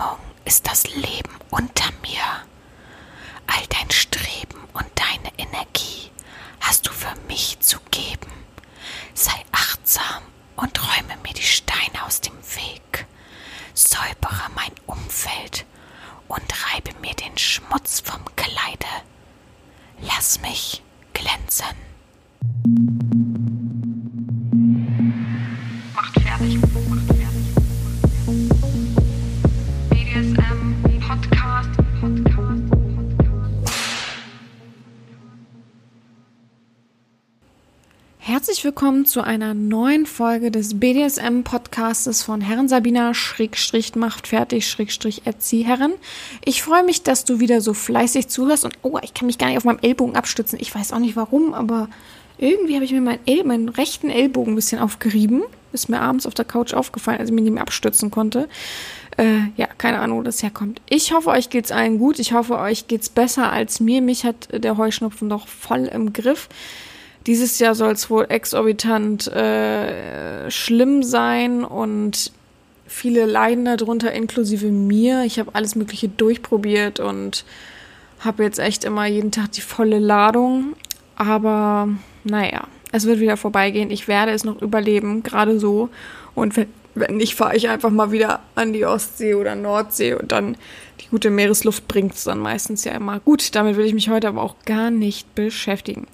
Stimmung ist das Leben unter mir. All dein Streben und deine Energie hast du für mich zu geben. Sei achtsam und räume mir die Steine aus dem Weg. Säubere mein Umfeld und reibe mir den Schmutz vom Kleide. Lass mich glänzen. Herzlich willkommen zu einer neuen Folge des BDSM-Podcastes von Herren Sabina Schrägstrich macht fertig Schrägstrich Erzieherin. Ich freue mich, dass du wieder so fleißig zuhörst und oh, ich kann mich gar nicht auf meinem Ellbogen abstützen. Ich weiß auch nicht warum, aber irgendwie habe ich mir meinen, El meinen rechten Ellbogen ein bisschen aufgerieben. Ist mir abends auf der Couch aufgefallen, als ich mich nicht mehr abstützen konnte. Äh, ja, keine Ahnung, wo das herkommt. Ich hoffe, euch geht's allen gut. Ich hoffe, euch geht's besser als mir. Mich hat der Heuschnupfen doch voll im Griff. Dieses Jahr soll es wohl exorbitant äh, schlimm sein und viele leiden darunter, inklusive mir. Ich habe alles Mögliche durchprobiert und habe jetzt echt immer jeden Tag die volle Ladung. Aber naja, es wird wieder vorbeigehen. Ich werde es noch überleben, gerade so. Und wenn, wenn nicht, fahre ich einfach mal wieder an die Ostsee oder Nordsee und dann die gute Meeresluft bringt es dann meistens ja immer. Gut, damit will ich mich heute aber auch gar nicht beschäftigen.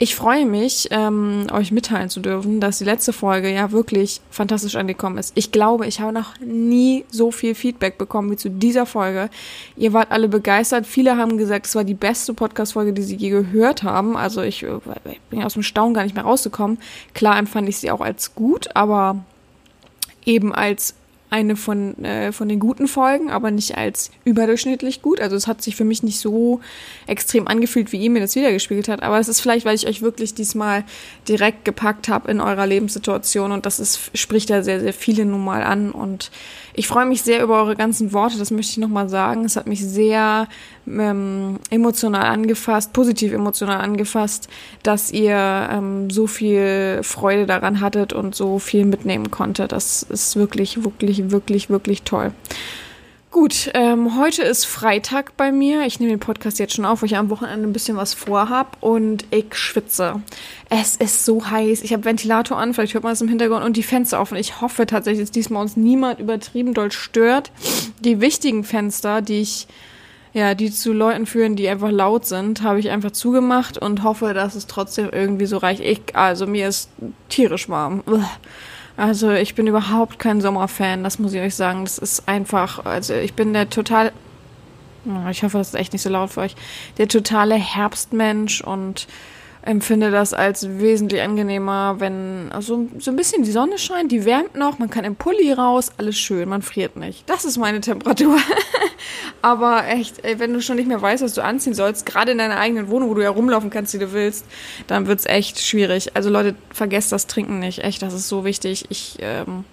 Ich freue mich, ähm, euch mitteilen zu dürfen, dass die letzte Folge ja wirklich fantastisch angekommen ist. Ich glaube, ich habe noch nie so viel Feedback bekommen wie zu dieser Folge. Ihr wart alle begeistert. Viele haben gesagt, es war die beste Podcast-Folge, die sie je gehört haben. Also ich, äh, ich bin aus dem Staunen gar nicht mehr rausgekommen. Klar empfand ich sie auch als gut, aber eben als eine von, äh, von den guten Folgen, aber nicht als überdurchschnittlich gut. Also es hat sich für mich nicht so extrem angefühlt, wie ihr mir das wiedergespiegelt hat. Aber es ist vielleicht, weil ich euch wirklich diesmal direkt gepackt habe in eurer Lebenssituation und das ist, spricht da sehr, sehr viele nun mal an. Und ich freue mich sehr über eure ganzen Worte, das möchte ich nochmal sagen. Es hat mich sehr ähm, emotional angefasst, positiv emotional angefasst, dass ihr ähm, so viel Freude daran hattet und so viel mitnehmen konnte. Das ist wirklich, wirklich, wirklich, wirklich toll. Gut, ähm, heute ist Freitag bei mir. Ich nehme den Podcast jetzt schon auf, weil ich am Wochenende ein bisschen was vorhab und ich schwitze. Es ist so heiß. Ich habe Ventilator an, vielleicht hört man es im Hintergrund und die Fenster offen. Ich hoffe tatsächlich, dass diesmal uns niemand übertrieben doll stört. Die wichtigen Fenster, die ich ja, die zu Leuten führen, die einfach laut sind, habe ich einfach zugemacht und hoffe, dass es trotzdem irgendwie so reicht. Ich, also mir ist tierisch warm. Uah. Also ich bin überhaupt kein Sommerfan, das muss ich euch sagen. Das ist einfach, also ich bin der total, ich hoffe, das ist echt nicht so laut für euch, der totale Herbstmensch und empfinde das als wesentlich angenehmer, wenn also so ein bisschen die Sonne scheint, die wärmt noch, man kann im Pulli raus, alles schön, man friert nicht. Das ist meine Temperatur. Aber echt, ey, wenn du schon nicht mehr weißt, was du anziehen sollst, gerade in deiner eigenen Wohnung, wo du ja rumlaufen kannst, wie du willst, dann wird's echt schwierig. Also Leute, vergesst das Trinken nicht. Echt, das ist so wichtig. Ich ähm,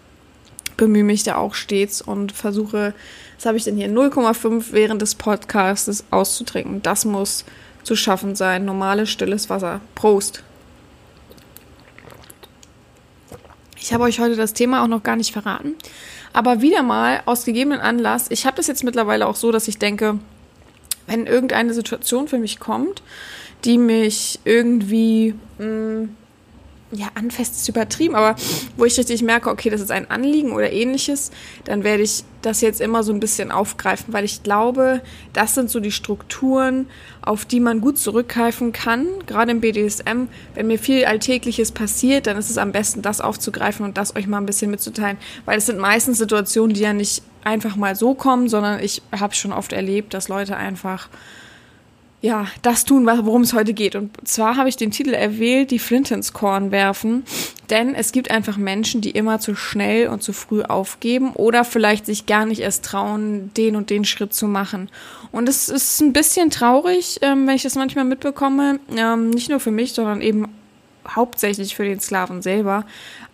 bemühe mich da auch stets und versuche, was habe ich denn hier, 0,5 während des Podcasts auszutrinken. Das muss zu schaffen sein. Normales, stilles Wasser. Prost. Ich habe euch heute das Thema auch noch gar nicht verraten. Aber wieder mal aus gegebenen Anlass, ich habe das jetzt mittlerweile auch so, dass ich denke, wenn irgendeine Situation für mich kommt, die mich irgendwie mh, ja, anfest ist übertrieben, aber wo ich richtig merke, okay, das ist ein Anliegen oder ähnliches, dann werde ich das jetzt immer so ein bisschen aufgreifen, weil ich glaube, das sind so die Strukturen, auf die man gut zurückgreifen kann, gerade im BDSM. Wenn mir viel Alltägliches passiert, dann ist es am besten, das aufzugreifen und das euch mal ein bisschen mitzuteilen, weil es sind meistens Situationen, die ja nicht einfach mal so kommen, sondern ich habe schon oft erlebt, dass Leute einfach ja, das tun, worum es heute geht. Und zwar habe ich den Titel erwählt, die Flint ins Korn werfen. Denn es gibt einfach Menschen, die immer zu schnell und zu früh aufgeben oder vielleicht sich gar nicht erst trauen, den und den Schritt zu machen. Und es ist ein bisschen traurig, ähm, wenn ich das manchmal mitbekomme. Ähm, nicht nur für mich, sondern eben hauptsächlich für den Sklaven selber.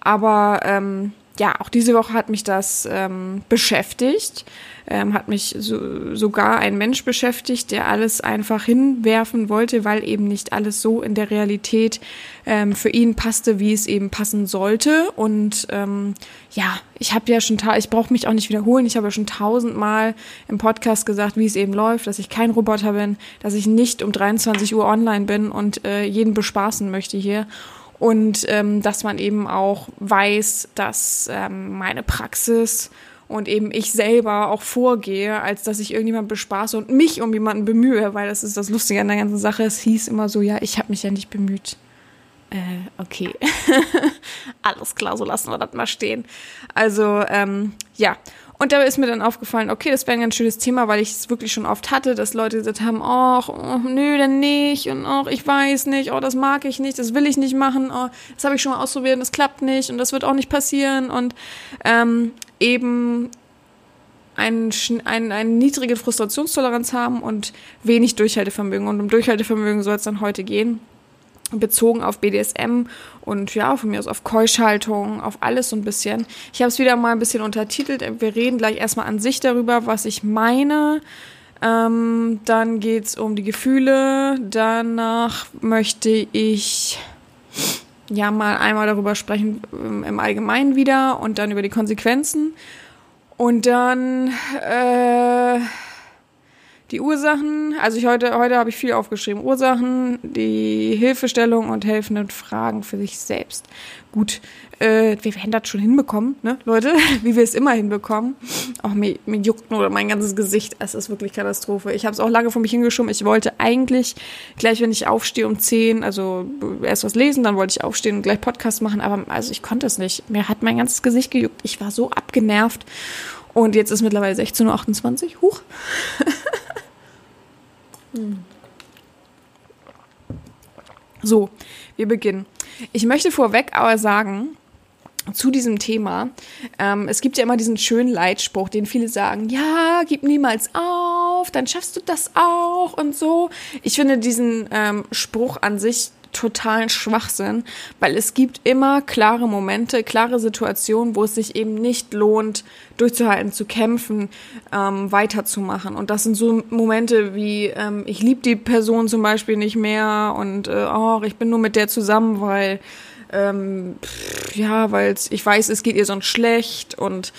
Aber ähm, ja, auch diese Woche hat mich das ähm, beschäftigt, ähm, hat mich so, sogar ein Mensch beschäftigt, der alles einfach hinwerfen wollte, weil eben nicht alles so in der Realität ähm, für ihn passte, wie es eben passen sollte. Und ähm, ja, ich habe ja schon, ich brauche mich auch nicht wiederholen, ich habe ja schon tausendmal im Podcast gesagt, wie es eben läuft, dass ich kein Roboter bin, dass ich nicht um 23 Uhr online bin und äh, jeden bespaßen möchte hier und ähm, dass man eben auch weiß, dass ähm, meine Praxis und eben ich selber auch vorgehe, als dass ich irgendjemand bespaße und mich um jemanden bemühe, weil das ist das Lustige an der ganzen Sache. Es hieß immer so, ja, ich habe mich ja nicht bemüht. Äh, okay. Alles klar, so lassen wir das mal stehen. Also, ähm, ja. Und da ist mir dann aufgefallen, okay, das wäre ein ganz schönes Thema, weil ich es wirklich schon oft hatte, dass Leute gesagt haben, ach, oh, nö, dann nicht. Und ach, ich weiß nicht, oh, das mag ich nicht, das will ich nicht machen, oh, das habe ich schon mal ausprobiert und das klappt nicht. Und das wird auch nicht passieren. Und ähm, eben ein, ein, eine niedrige Frustrationstoleranz haben und wenig Durchhaltevermögen. Und um Durchhaltevermögen soll es dann heute gehen bezogen auf BDSM und ja, von mir aus auf Keuschhaltung, auf alles so ein bisschen. Ich habe es wieder mal ein bisschen untertitelt. Wir reden gleich erstmal an sich darüber, was ich meine. Ähm, dann geht's um die Gefühle. Danach möchte ich ja mal einmal darüber sprechen ähm, im Allgemeinen wieder und dann über die Konsequenzen. Und dann äh, die Ursachen, also ich heute, heute habe ich viel aufgeschrieben. Ursachen, die Hilfestellung und helfenden Fragen für sich selbst. Gut, äh, wir werden das schon hinbekommen, ne, Leute, wie wir es immer hinbekommen. Auch mir, mir juckt nur mein ganzes Gesicht. Es ist wirklich Katastrophe. Ich habe es auch lange vor mich hingeschoben. Ich wollte eigentlich gleich, wenn ich aufstehe um 10, also erst was lesen, dann wollte ich aufstehen und gleich Podcast machen, aber also ich konnte es nicht. Mir hat mein ganzes Gesicht gejuckt. Ich war so abgenervt. Und jetzt ist mittlerweile 16.28 Uhr. Huch. So, wir beginnen. Ich möchte vorweg aber sagen, zu diesem Thema. Ähm, es gibt ja immer diesen schönen Leitspruch, den viele sagen, ja, gib niemals auf, dann schaffst du das auch und so. Ich finde diesen ähm, Spruch an sich totalen Schwachsinn, weil es gibt immer klare Momente, klare Situationen, wo es sich eben nicht lohnt, durchzuhalten, zu kämpfen, ähm, weiterzumachen. Und das sind so Momente wie, ähm, ich liebe die Person zum Beispiel nicht mehr und äh, oh, ich bin nur mit der zusammen, weil ähm, pff, ja, weil ich weiß, es geht ihr sonst schlecht und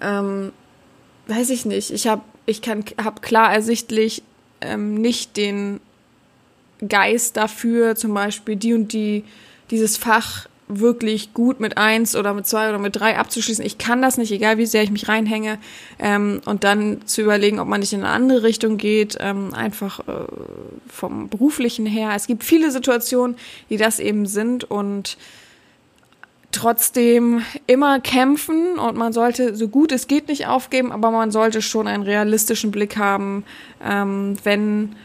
ähm, weiß ich nicht. Ich habe ich kann habe klar ersichtlich ähm, nicht den Geist dafür, zum Beispiel die und die, dieses Fach wirklich gut mit eins oder mit zwei oder mit drei abzuschließen. Ich kann das nicht, egal wie sehr ich mich reinhänge. Ähm, und dann zu überlegen, ob man nicht in eine andere Richtung geht, ähm, einfach äh, vom beruflichen her. Es gibt viele Situationen, die das eben sind und trotzdem immer kämpfen und man sollte so gut es geht nicht aufgeben, aber man sollte schon einen realistischen Blick haben, ähm, wenn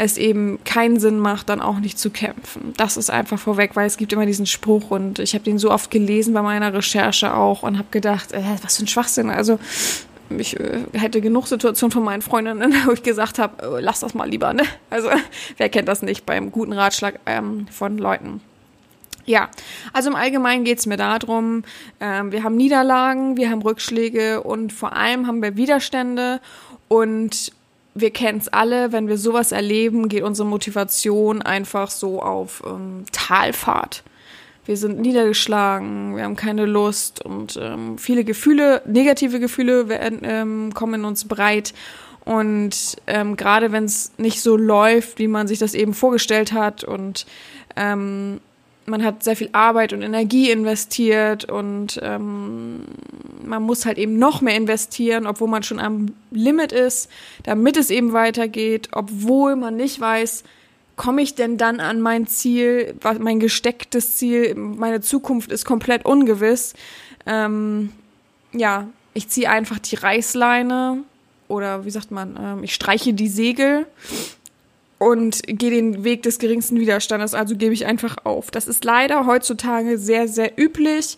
es eben keinen Sinn macht, dann auch nicht zu kämpfen. Das ist einfach vorweg, weil es gibt immer diesen Spruch und ich habe den so oft gelesen bei meiner Recherche auch und habe gedacht, äh, was für ein Schwachsinn. Also ich äh, hätte genug Situationen von meinen Freundinnen, wo ich gesagt habe, äh, lass das mal lieber. Ne? Also wer kennt das nicht beim guten Ratschlag ähm, von Leuten. Ja, also im Allgemeinen geht es mir darum, ähm, wir haben Niederlagen, wir haben Rückschläge und vor allem haben wir Widerstände und wir kennen es alle, wenn wir sowas erleben, geht unsere Motivation einfach so auf ähm, Talfahrt. Wir sind niedergeschlagen, wir haben keine Lust und ähm, viele Gefühle, negative Gefühle werden, ähm, kommen in uns breit. Und ähm, gerade wenn es nicht so läuft, wie man sich das eben vorgestellt hat und ähm, man hat sehr viel Arbeit und Energie investiert und ähm, man muss halt eben noch mehr investieren, obwohl man schon am Limit ist, damit es eben weitergeht, obwohl man nicht weiß, komme ich denn dann an mein Ziel, mein gestecktes Ziel, meine Zukunft ist komplett ungewiss. Ähm, ja, ich ziehe einfach die Reißleine oder wie sagt man, ähm, ich streiche die Segel und gehe den Weg des geringsten Widerstandes, also gebe ich einfach auf. Das ist leider heutzutage sehr, sehr üblich.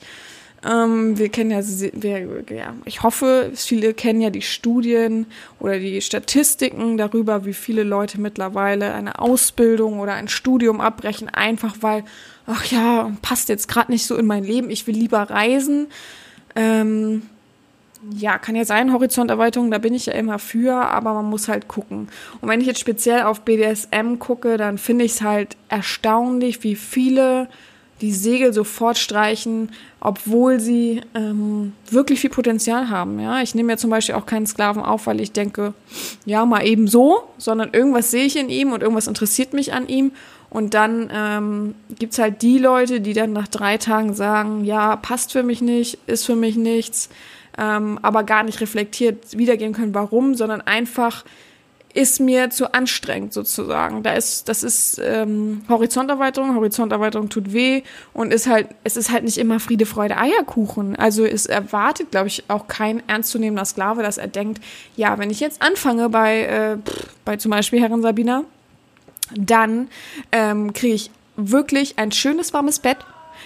Ähm, wir kennen ja, wir, ja, ich hoffe, viele kennen ja die Studien oder die Statistiken darüber, wie viele Leute mittlerweile eine Ausbildung oder ein Studium abbrechen, einfach weil, ach ja, passt jetzt gerade nicht so in mein Leben, ich will lieber reisen. Ähm, ja, kann ja sein, Horizonterweiterung, da bin ich ja immer für, aber man muss halt gucken. Und wenn ich jetzt speziell auf BDSM gucke, dann finde ich es halt erstaunlich, wie viele die Segel sofort streichen, obwohl sie ähm, wirklich viel Potenzial haben. Ja, ich nehme ja zum Beispiel auch keinen Sklaven auf, weil ich denke, ja, mal eben so, sondern irgendwas sehe ich in ihm und irgendwas interessiert mich an ihm. Und dann ähm, gibt es halt die Leute, die dann nach drei Tagen sagen, ja, passt für mich nicht, ist für mich nichts ähm, aber gar nicht reflektiert wiedergeben können, warum, sondern einfach ist mir zu anstrengend sozusagen. Da ist, das ist ähm, Horizonterweiterung, Horizonterweiterung tut weh und ist halt, es ist halt nicht immer Friede, Freude, Eierkuchen. Also es erwartet, glaube ich, auch kein ernstzunehmender Sklave, dass er denkt, ja, wenn ich jetzt anfange bei, äh, bei zum Beispiel Herrin Sabina, dann ähm, kriege ich wirklich ein schönes warmes Bett,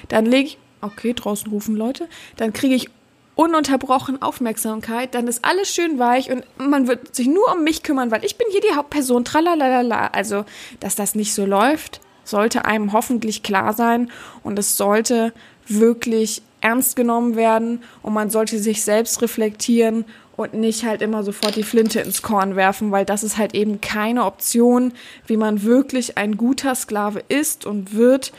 dann lege ich, okay, draußen rufen Leute, dann kriege ich ununterbrochen Aufmerksamkeit, dann ist alles schön weich und man wird sich nur um mich kümmern, weil ich bin hier die Hauptperson, tralalala. Also, dass das nicht so läuft, sollte einem hoffentlich klar sein und es sollte wirklich ernst genommen werden und man sollte sich selbst reflektieren und nicht halt immer sofort die Flinte ins Korn werfen, weil das ist halt eben keine Option, wie man wirklich ein guter Sklave ist und wird.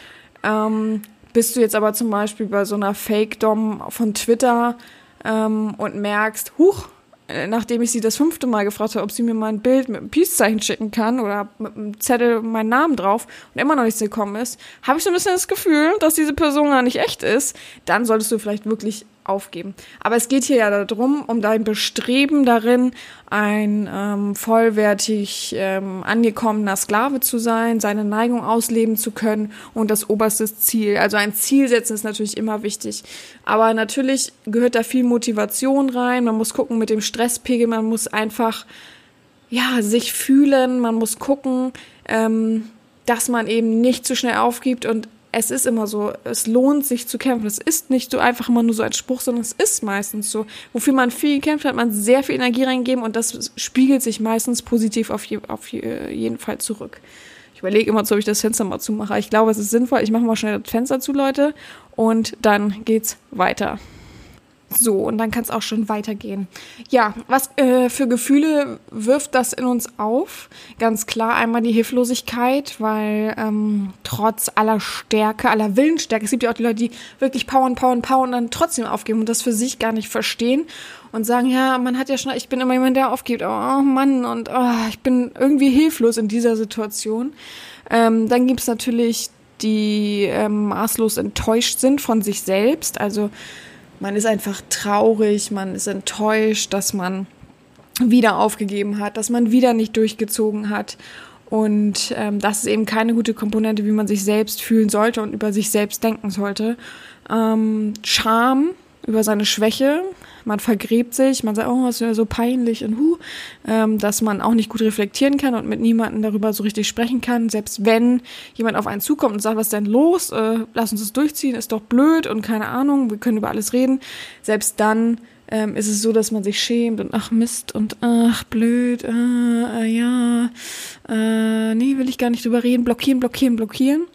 Ähm, bist du jetzt aber zum Beispiel bei so einer Fake-Dom von Twitter ähm, und merkst, huch, äh, nachdem ich sie das fünfte Mal gefragt habe, ob sie mir mal ein Bild mit einem Peace-Zeichen schicken kann oder mit einem Zettel meinen Namen drauf und immer noch nichts gekommen ist, habe ich so ein bisschen das Gefühl, dass diese Person gar nicht echt ist. Dann solltest du vielleicht wirklich aufgeben. Aber es geht hier ja darum, um dein Bestreben darin, ein ähm, vollwertig ähm, angekommener Sklave zu sein, seine Neigung ausleben zu können und das oberste Ziel. Also ein Ziel setzen ist natürlich immer wichtig. Aber natürlich gehört da viel Motivation rein. Man muss gucken mit dem Stresspegel, man muss einfach ja sich fühlen, man muss gucken, ähm, dass man eben nicht zu schnell aufgibt und es ist immer so, es lohnt sich zu kämpfen. Es ist nicht so einfach immer nur so ein Spruch, sondern es ist meistens so. Wofür man viel kämpft, hat man sehr viel Energie reingegeben und das spiegelt sich meistens positiv auf, je, auf jeden Fall zurück. Ich überlege immer, ob ich das Fenster mal zumache. Ich glaube, es ist sinnvoll. Ich mache mal schnell das Fenster zu, Leute. Und dann geht's weiter. So, und dann kann es auch schon weitergehen. Ja, was äh, für Gefühle wirft das in uns auf? Ganz klar einmal die Hilflosigkeit, weil ähm, trotz aller Stärke, aller Willensstärke, es gibt ja auch die Leute, die wirklich powern, powern, powern und dann trotzdem aufgeben und das für sich gar nicht verstehen und sagen, ja, man hat ja schon, ich bin immer jemand, der aufgibt, oh Mann, und oh, ich bin irgendwie hilflos in dieser Situation. Ähm, dann gibt's natürlich die ähm, maßlos enttäuscht sind von sich selbst, also man ist einfach traurig, man ist enttäuscht, dass man wieder aufgegeben hat, dass man wieder nicht durchgezogen hat. Und ähm, das ist eben keine gute Komponente, wie man sich selbst fühlen sollte und über sich selbst denken sollte. Ähm, Scham über seine Schwäche man vergräbt sich, man sagt, oh, ist ja so peinlich und hu, ähm, dass man auch nicht gut reflektieren kann und mit niemandem darüber so richtig sprechen kann. Selbst wenn jemand auf einen zukommt und sagt, was ist denn los, äh, lass uns das durchziehen, ist doch blöd und keine Ahnung, wir können über alles reden. Selbst dann ähm, ist es so, dass man sich schämt und ach Mist und ach blöd, äh, äh, ja, äh, nee, will ich gar nicht drüber reden, blockieren, blockieren, blockieren.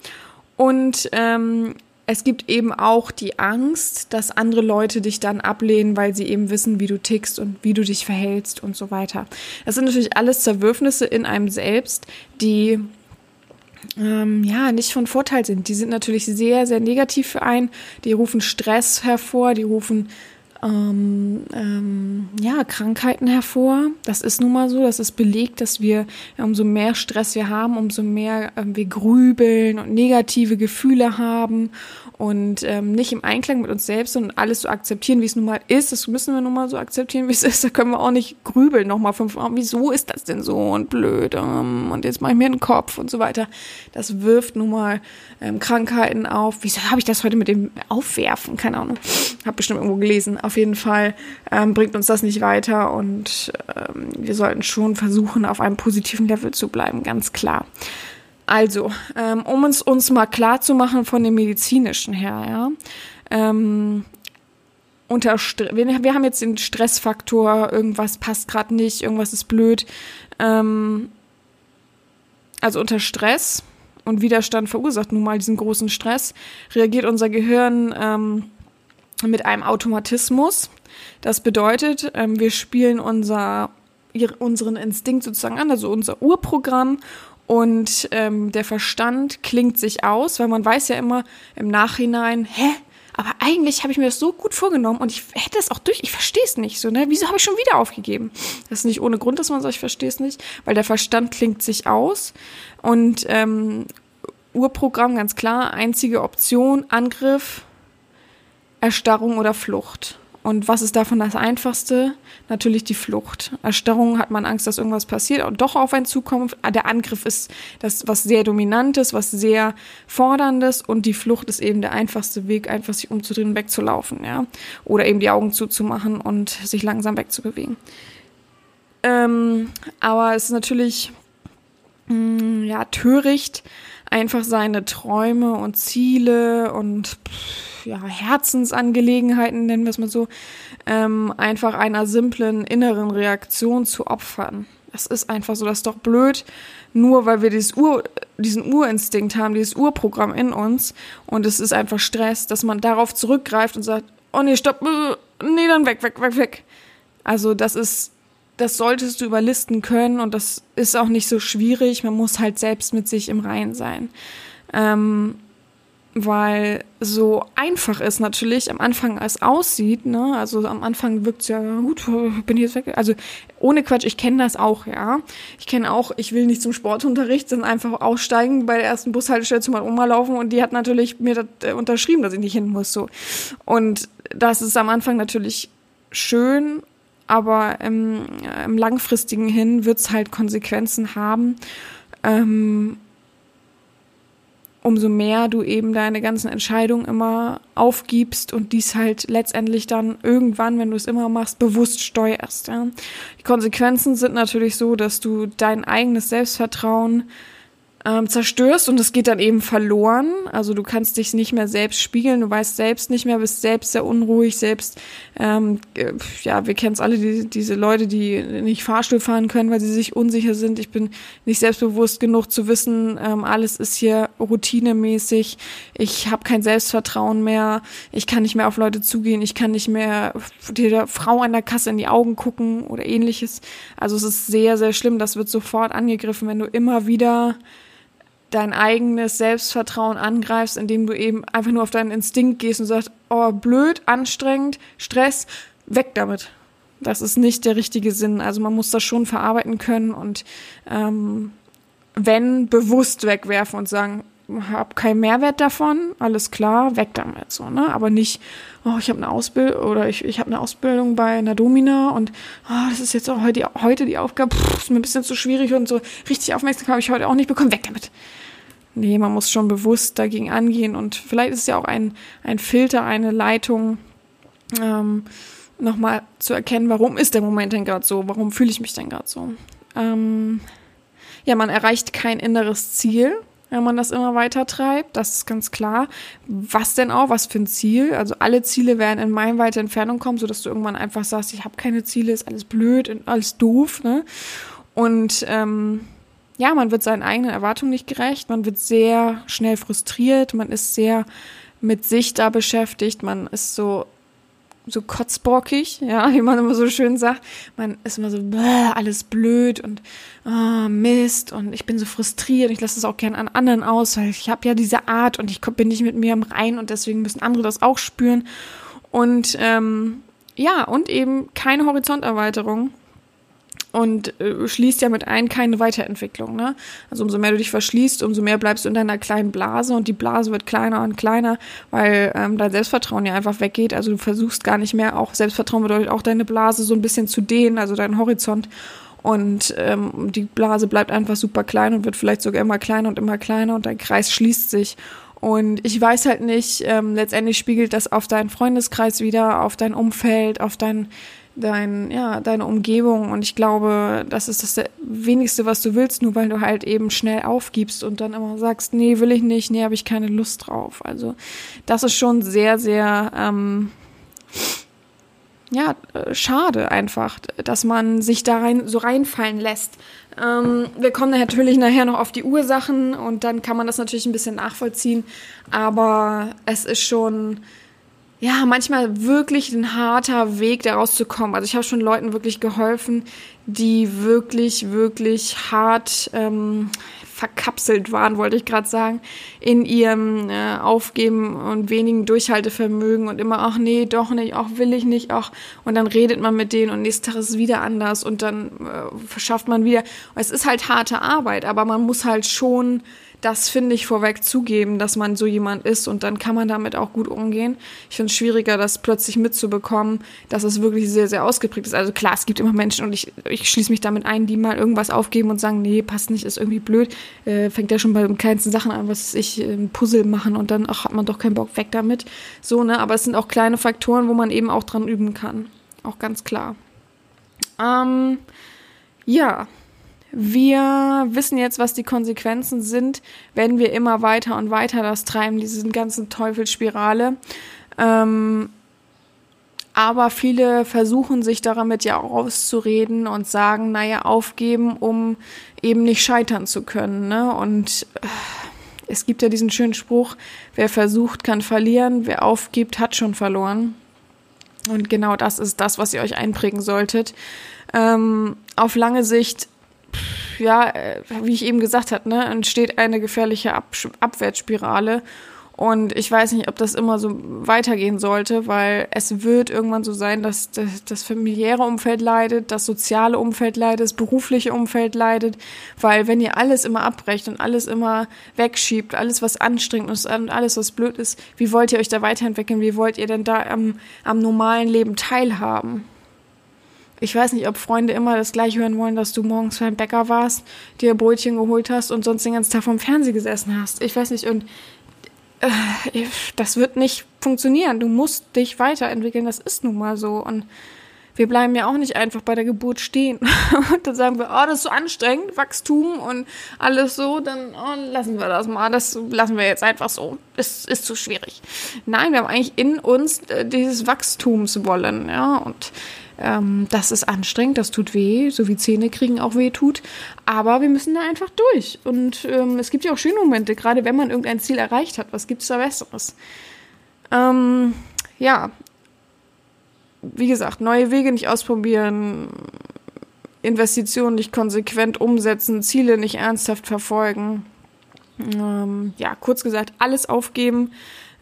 Und ähm, es gibt eben auch die Angst, dass andere Leute dich dann ablehnen, weil sie eben wissen, wie du tickst und wie du dich verhältst und so weiter. Das sind natürlich alles Zerwürfnisse in einem selbst, die ähm, ja nicht von Vorteil sind. Die sind natürlich sehr, sehr negativ für einen. Die rufen Stress hervor, die rufen ähm, ähm, ja, Krankheiten hervor. Das ist nun mal so, das ist belegt, dass wir, umso mehr Stress wir haben, umso mehr ähm, wir grübeln und negative Gefühle haben und ähm, nicht im Einklang mit uns selbst und alles so akzeptieren, wie es nun mal ist. Das müssen wir nun mal so akzeptieren, wie es ist. Da können wir auch nicht grübeln nochmal fünfmal. Wieso ist das denn so und blöd ähm, und jetzt mache ich mir den Kopf und so weiter. Das wirft nun mal ähm, Krankheiten auf. Wieso habe ich das heute mit dem Aufwerfen? Keine Ahnung. Hab bestimmt irgendwo gelesen. Auf jeden Fall ähm, bringt uns das nicht weiter und ähm, wir sollten schon versuchen, auf einem positiven Level zu bleiben, ganz klar. Also, ähm, um uns, uns mal klar zu machen von dem medizinischen her, ja. Ähm, unter wir, wir haben jetzt den Stressfaktor, irgendwas passt gerade nicht, irgendwas ist blöd. Ähm, also unter Stress und Widerstand verursacht nun mal diesen großen Stress, reagiert unser Gehirn ähm, mit einem Automatismus. Das bedeutet, ähm, wir spielen unser, unseren Instinkt sozusagen an, also unser Urprogramm und ähm, der Verstand klingt sich aus, weil man weiß ja immer im Nachhinein, hä? Aber eigentlich habe ich mir das so gut vorgenommen und ich hätte es auch durch. Ich verstehe es nicht so, ne? Wieso habe ich schon wieder aufgegeben? Das ist nicht ohne Grund, dass man sagt, ich verstehe es nicht, weil der Verstand klingt sich aus und ähm, Urprogramm ganz klar, einzige Option, Angriff, Erstarrung oder Flucht. Und was ist davon das Einfachste? Natürlich die Flucht. Erstarrung hat man Angst, dass irgendwas passiert und doch auf einen zukommt. Der Angriff ist das, was sehr Dominantes, was sehr Forderndes und die Flucht ist eben der einfachste Weg, einfach sich umzudrehen wegzulaufen, ja. Oder eben die Augen zuzumachen und sich langsam wegzubewegen. Ähm, aber es ist natürlich, mh, mm, ja, töricht, einfach seine Träume und Ziele und ja, Herzensangelegenheiten, nennen wir es mal so, ähm, einfach einer simplen inneren Reaktion zu opfern. Das ist einfach so, das ist doch blöd, nur weil wir dieses Ur, diesen Urinstinkt haben, dieses Urprogramm in uns und es ist einfach Stress, dass man darauf zurückgreift und sagt, oh nee, stopp, äh, nee, dann weg, weg, weg, weg. Also das ist das solltest du überlisten können und das ist auch nicht so schwierig. Man muss halt selbst mit sich im Reinen sein. Ähm, weil so einfach es natürlich am Anfang als aussieht, ne? Also am Anfang wirkt es ja gut, bin ich jetzt weg. Also ohne Quatsch, ich kenne das auch, ja. Ich kenne auch, ich will nicht zum Sportunterricht, sondern einfach aussteigen, bei der ersten Bushaltestelle zu meiner Oma laufen und die hat natürlich mir das äh, unterschrieben, dass ich nicht hin muss, so. Und das ist am Anfang natürlich schön aber im, im langfristigen hin wird es halt Konsequenzen haben. Ähm, umso mehr du eben deine ganzen Entscheidungen immer aufgibst und dies halt letztendlich dann irgendwann, wenn du es immer machst, bewusst steuerst. Ja. Die Konsequenzen sind natürlich so, dass du dein eigenes Selbstvertrauen ähm, zerstörst und es geht dann eben verloren. Also du kannst dich nicht mehr selbst spiegeln, du weißt selbst nicht mehr, bist selbst sehr unruhig, selbst, ähm, äh, ja, wir kennen es alle, die, diese Leute, die nicht Fahrstuhl fahren können, weil sie sich unsicher sind. Ich bin nicht selbstbewusst genug zu wissen, ähm, alles ist hier routinemäßig, ich habe kein Selbstvertrauen mehr, ich kann nicht mehr auf Leute zugehen, ich kann nicht mehr der Frau an der Kasse in die Augen gucken oder ähnliches. Also es ist sehr, sehr schlimm, das wird sofort angegriffen, wenn du immer wieder dein eigenes Selbstvertrauen angreifst, indem du eben einfach nur auf deinen Instinkt gehst und sagst, oh, blöd, anstrengend, Stress, weg damit. Das ist nicht der richtige Sinn. Also man muss das schon verarbeiten können und ähm, wenn bewusst wegwerfen und sagen, hab keinen Mehrwert davon, alles klar, weg damit so, ne? Aber nicht, oh, ich habe eine Ausbildung oder ich, ich habe eine Ausbildung bei einer Domina und oh, das ist jetzt auch heute, heute die Aufgabe, pff, ist mir ein bisschen zu schwierig und so richtig Aufmerksamkeit habe ich heute auch nicht bekommen, weg damit nee, man muss schon bewusst dagegen angehen und vielleicht ist es ja auch ein, ein Filter, eine Leitung, ähm, nochmal zu erkennen, warum ist der Moment denn gerade so, warum fühle ich mich denn gerade so. Ähm, ja, man erreicht kein inneres Ziel, wenn man das immer weiter treibt, das ist ganz klar. Was denn auch, was für ein Ziel? Also alle Ziele werden in meilenweite Entfernung kommen, sodass du irgendwann einfach sagst, ich habe keine Ziele, ist alles blöd, alles doof, ne? Und ähm, ja, man wird seinen eigenen Erwartungen nicht gerecht, man wird sehr schnell frustriert, man ist sehr mit sich da beschäftigt, man ist so so kotzbockig, ja, wie man immer so schön sagt. Man ist immer so, alles blöd und oh, Mist und ich bin so frustriert. Ich lasse es auch gern an anderen aus, weil ich habe ja diese Art und ich bin nicht mit mir im Rein und deswegen müssen andere das auch spüren. Und ähm, ja, und eben keine Horizonterweiterung und äh, schließt ja mit ein keine Weiterentwicklung. Ne? Also umso mehr du dich verschließt, umso mehr bleibst du in deiner kleinen Blase und die Blase wird kleiner und kleiner, weil ähm, dein Selbstvertrauen ja einfach weggeht. Also du versuchst gar nicht mehr, auch Selbstvertrauen bedeutet auch deine Blase so ein bisschen zu dehnen, also deinen Horizont. Und ähm, die Blase bleibt einfach super klein und wird vielleicht sogar immer kleiner und immer kleiner und dein Kreis schließt sich. Und ich weiß halt nicht, ähm, letztendlich spiegelt das auf deinen Freundeskreis wieder, auf dein Umfeld, auf dein dein, ja, deine Umgebung. Und ich glaube, das ist das wenigste, was du willst, nur weil du halt eben schnell aufgibst und dann immer sagst, nee, will ich nicht, nee, habe ich keine Lust drauf. Also das ist schon sehr, sehr, ähm, ja, äh, schade einfach, dass man sich da rein, so reinfallen lässt. Ähm, wir kommen natürlich nachher noch auf die Ursachen und dann kann man das natürlich ein bisschen nachvollziehen, aber es ist schon ja, manchmal wirklich ein harter Weg, daraus zu kommen. Also ich habe schon Leuten wirklich geholfen, die wirklich, wirklich hart ähm, verkapselt waren, wollte ich gerade sagen, in ihrem äh, Aufgeben und wenigen Durchhaltevermögen und immer, ach nee, doch nicht, auch will ich nicht, ach. Und dann redet man mit denen und nächsten Tag ist es wieder anders und dann äh, verschafft man wieder. Es ist halt harte Arbeit, aber man muss halt schon das finde ich vorweg zugeben, dass man so jemand ist und dann kann man damit auch gut umgehen. Ich finde es schwieriger, das plötzlich mitzubekommen, dass es wirklich sehr, sehr ausgeprägt ist. Also klar, es gibt immer Menschen und ich, ich schließe mich damit ein, die mal irgendwas aufgeben und sagen, nee, passt nicht, ist irgendwie blöd. Äh, fängt ja schon bei den kleinsten Sachen an, was ich, ein Puzzle machen und dann, ach, hat man doch keinen Bock, weg damit. So, ne, aber es sind auch kleine Faktoren, wo man eben auch dran üben kann. Auch ganz klar. Ähm, ja, wir wissen jetzt, was die Konsequenzen sind, wenn wir immer weiter und weiter das treiben, diese ganzen Teufelsspirale. Ähm, aber viele versuchen sich damit ja auch auszureden und sagen, naja, aufgeben, um eben nicht scheitern zu können. Ne? Und äh, es gibt ja diesen schönen Spruch, wer versucht, kann verlieren, wer aufgibt, hat schon verloren. Und genau das ist das, was ihr euch einprägen solltet. Ähm, auf lange Sicht ja, äh, wie ich eben gesagt habe, ne, entsteht eine gefährliche Ab Abwärtsspirale. Und ich weiß nicht, ob das immer so weitergehen sollte, weil es wird irgendwann so sein, dass das familiäre Umfeld leidet, das soziale Umfeld leidet, das berufliche Umfeld leidet, weil wenn ihr alles immer abbrecht und alles immer wegschiebt, alles was anstrengend ist und alles was blöd ist, wie wollt ihr euch da weiterentwickeln? Wie wollt ihr denn da am, am normalen Leben teilhaben? Ich weiß nicht, ob Freunde immer das gleiche hören wollen, dass du morgens beim Bäcker warst, dir Brötchen geholt hast und sonst den ganzen Tag vorm Fernseher gesessen hast. Ich weiß nicht, und äh, das wird nicht funktionieren. Du musst dich weiterentwickeln, das ist nun mal so. Und wir bleiben ja auch nicht einfach bei der Geburt stehen. und dann sagen wir, oh, das ist so anstrengend, Wachstum und alles so, dann oh, lassen wir das mal. Das lassen wir jetzt einfach so. Das ist zu schwierig. Nein, wir haben eigentlich in uns äh, dieses Wachstumswollen, ja, und ähm, das ist anstrengend, das tut weh, so wie Zähne kriegen auch weh tut. Aber wir müssen da einfach durch. Und ähm, es gibt ja auch schöne Momente, gerade wenn man irgendein Ziel erreicht hat. Was gibt es da Besseres? Ähm, ja, wie gesagt, neue Wege nicht ausprobieren, Investitionen nicht konsequent umsetzen, Ziele nicht ernsthaft verfolgen. Ähm, ja, kurz gesagt, alles aufgeben.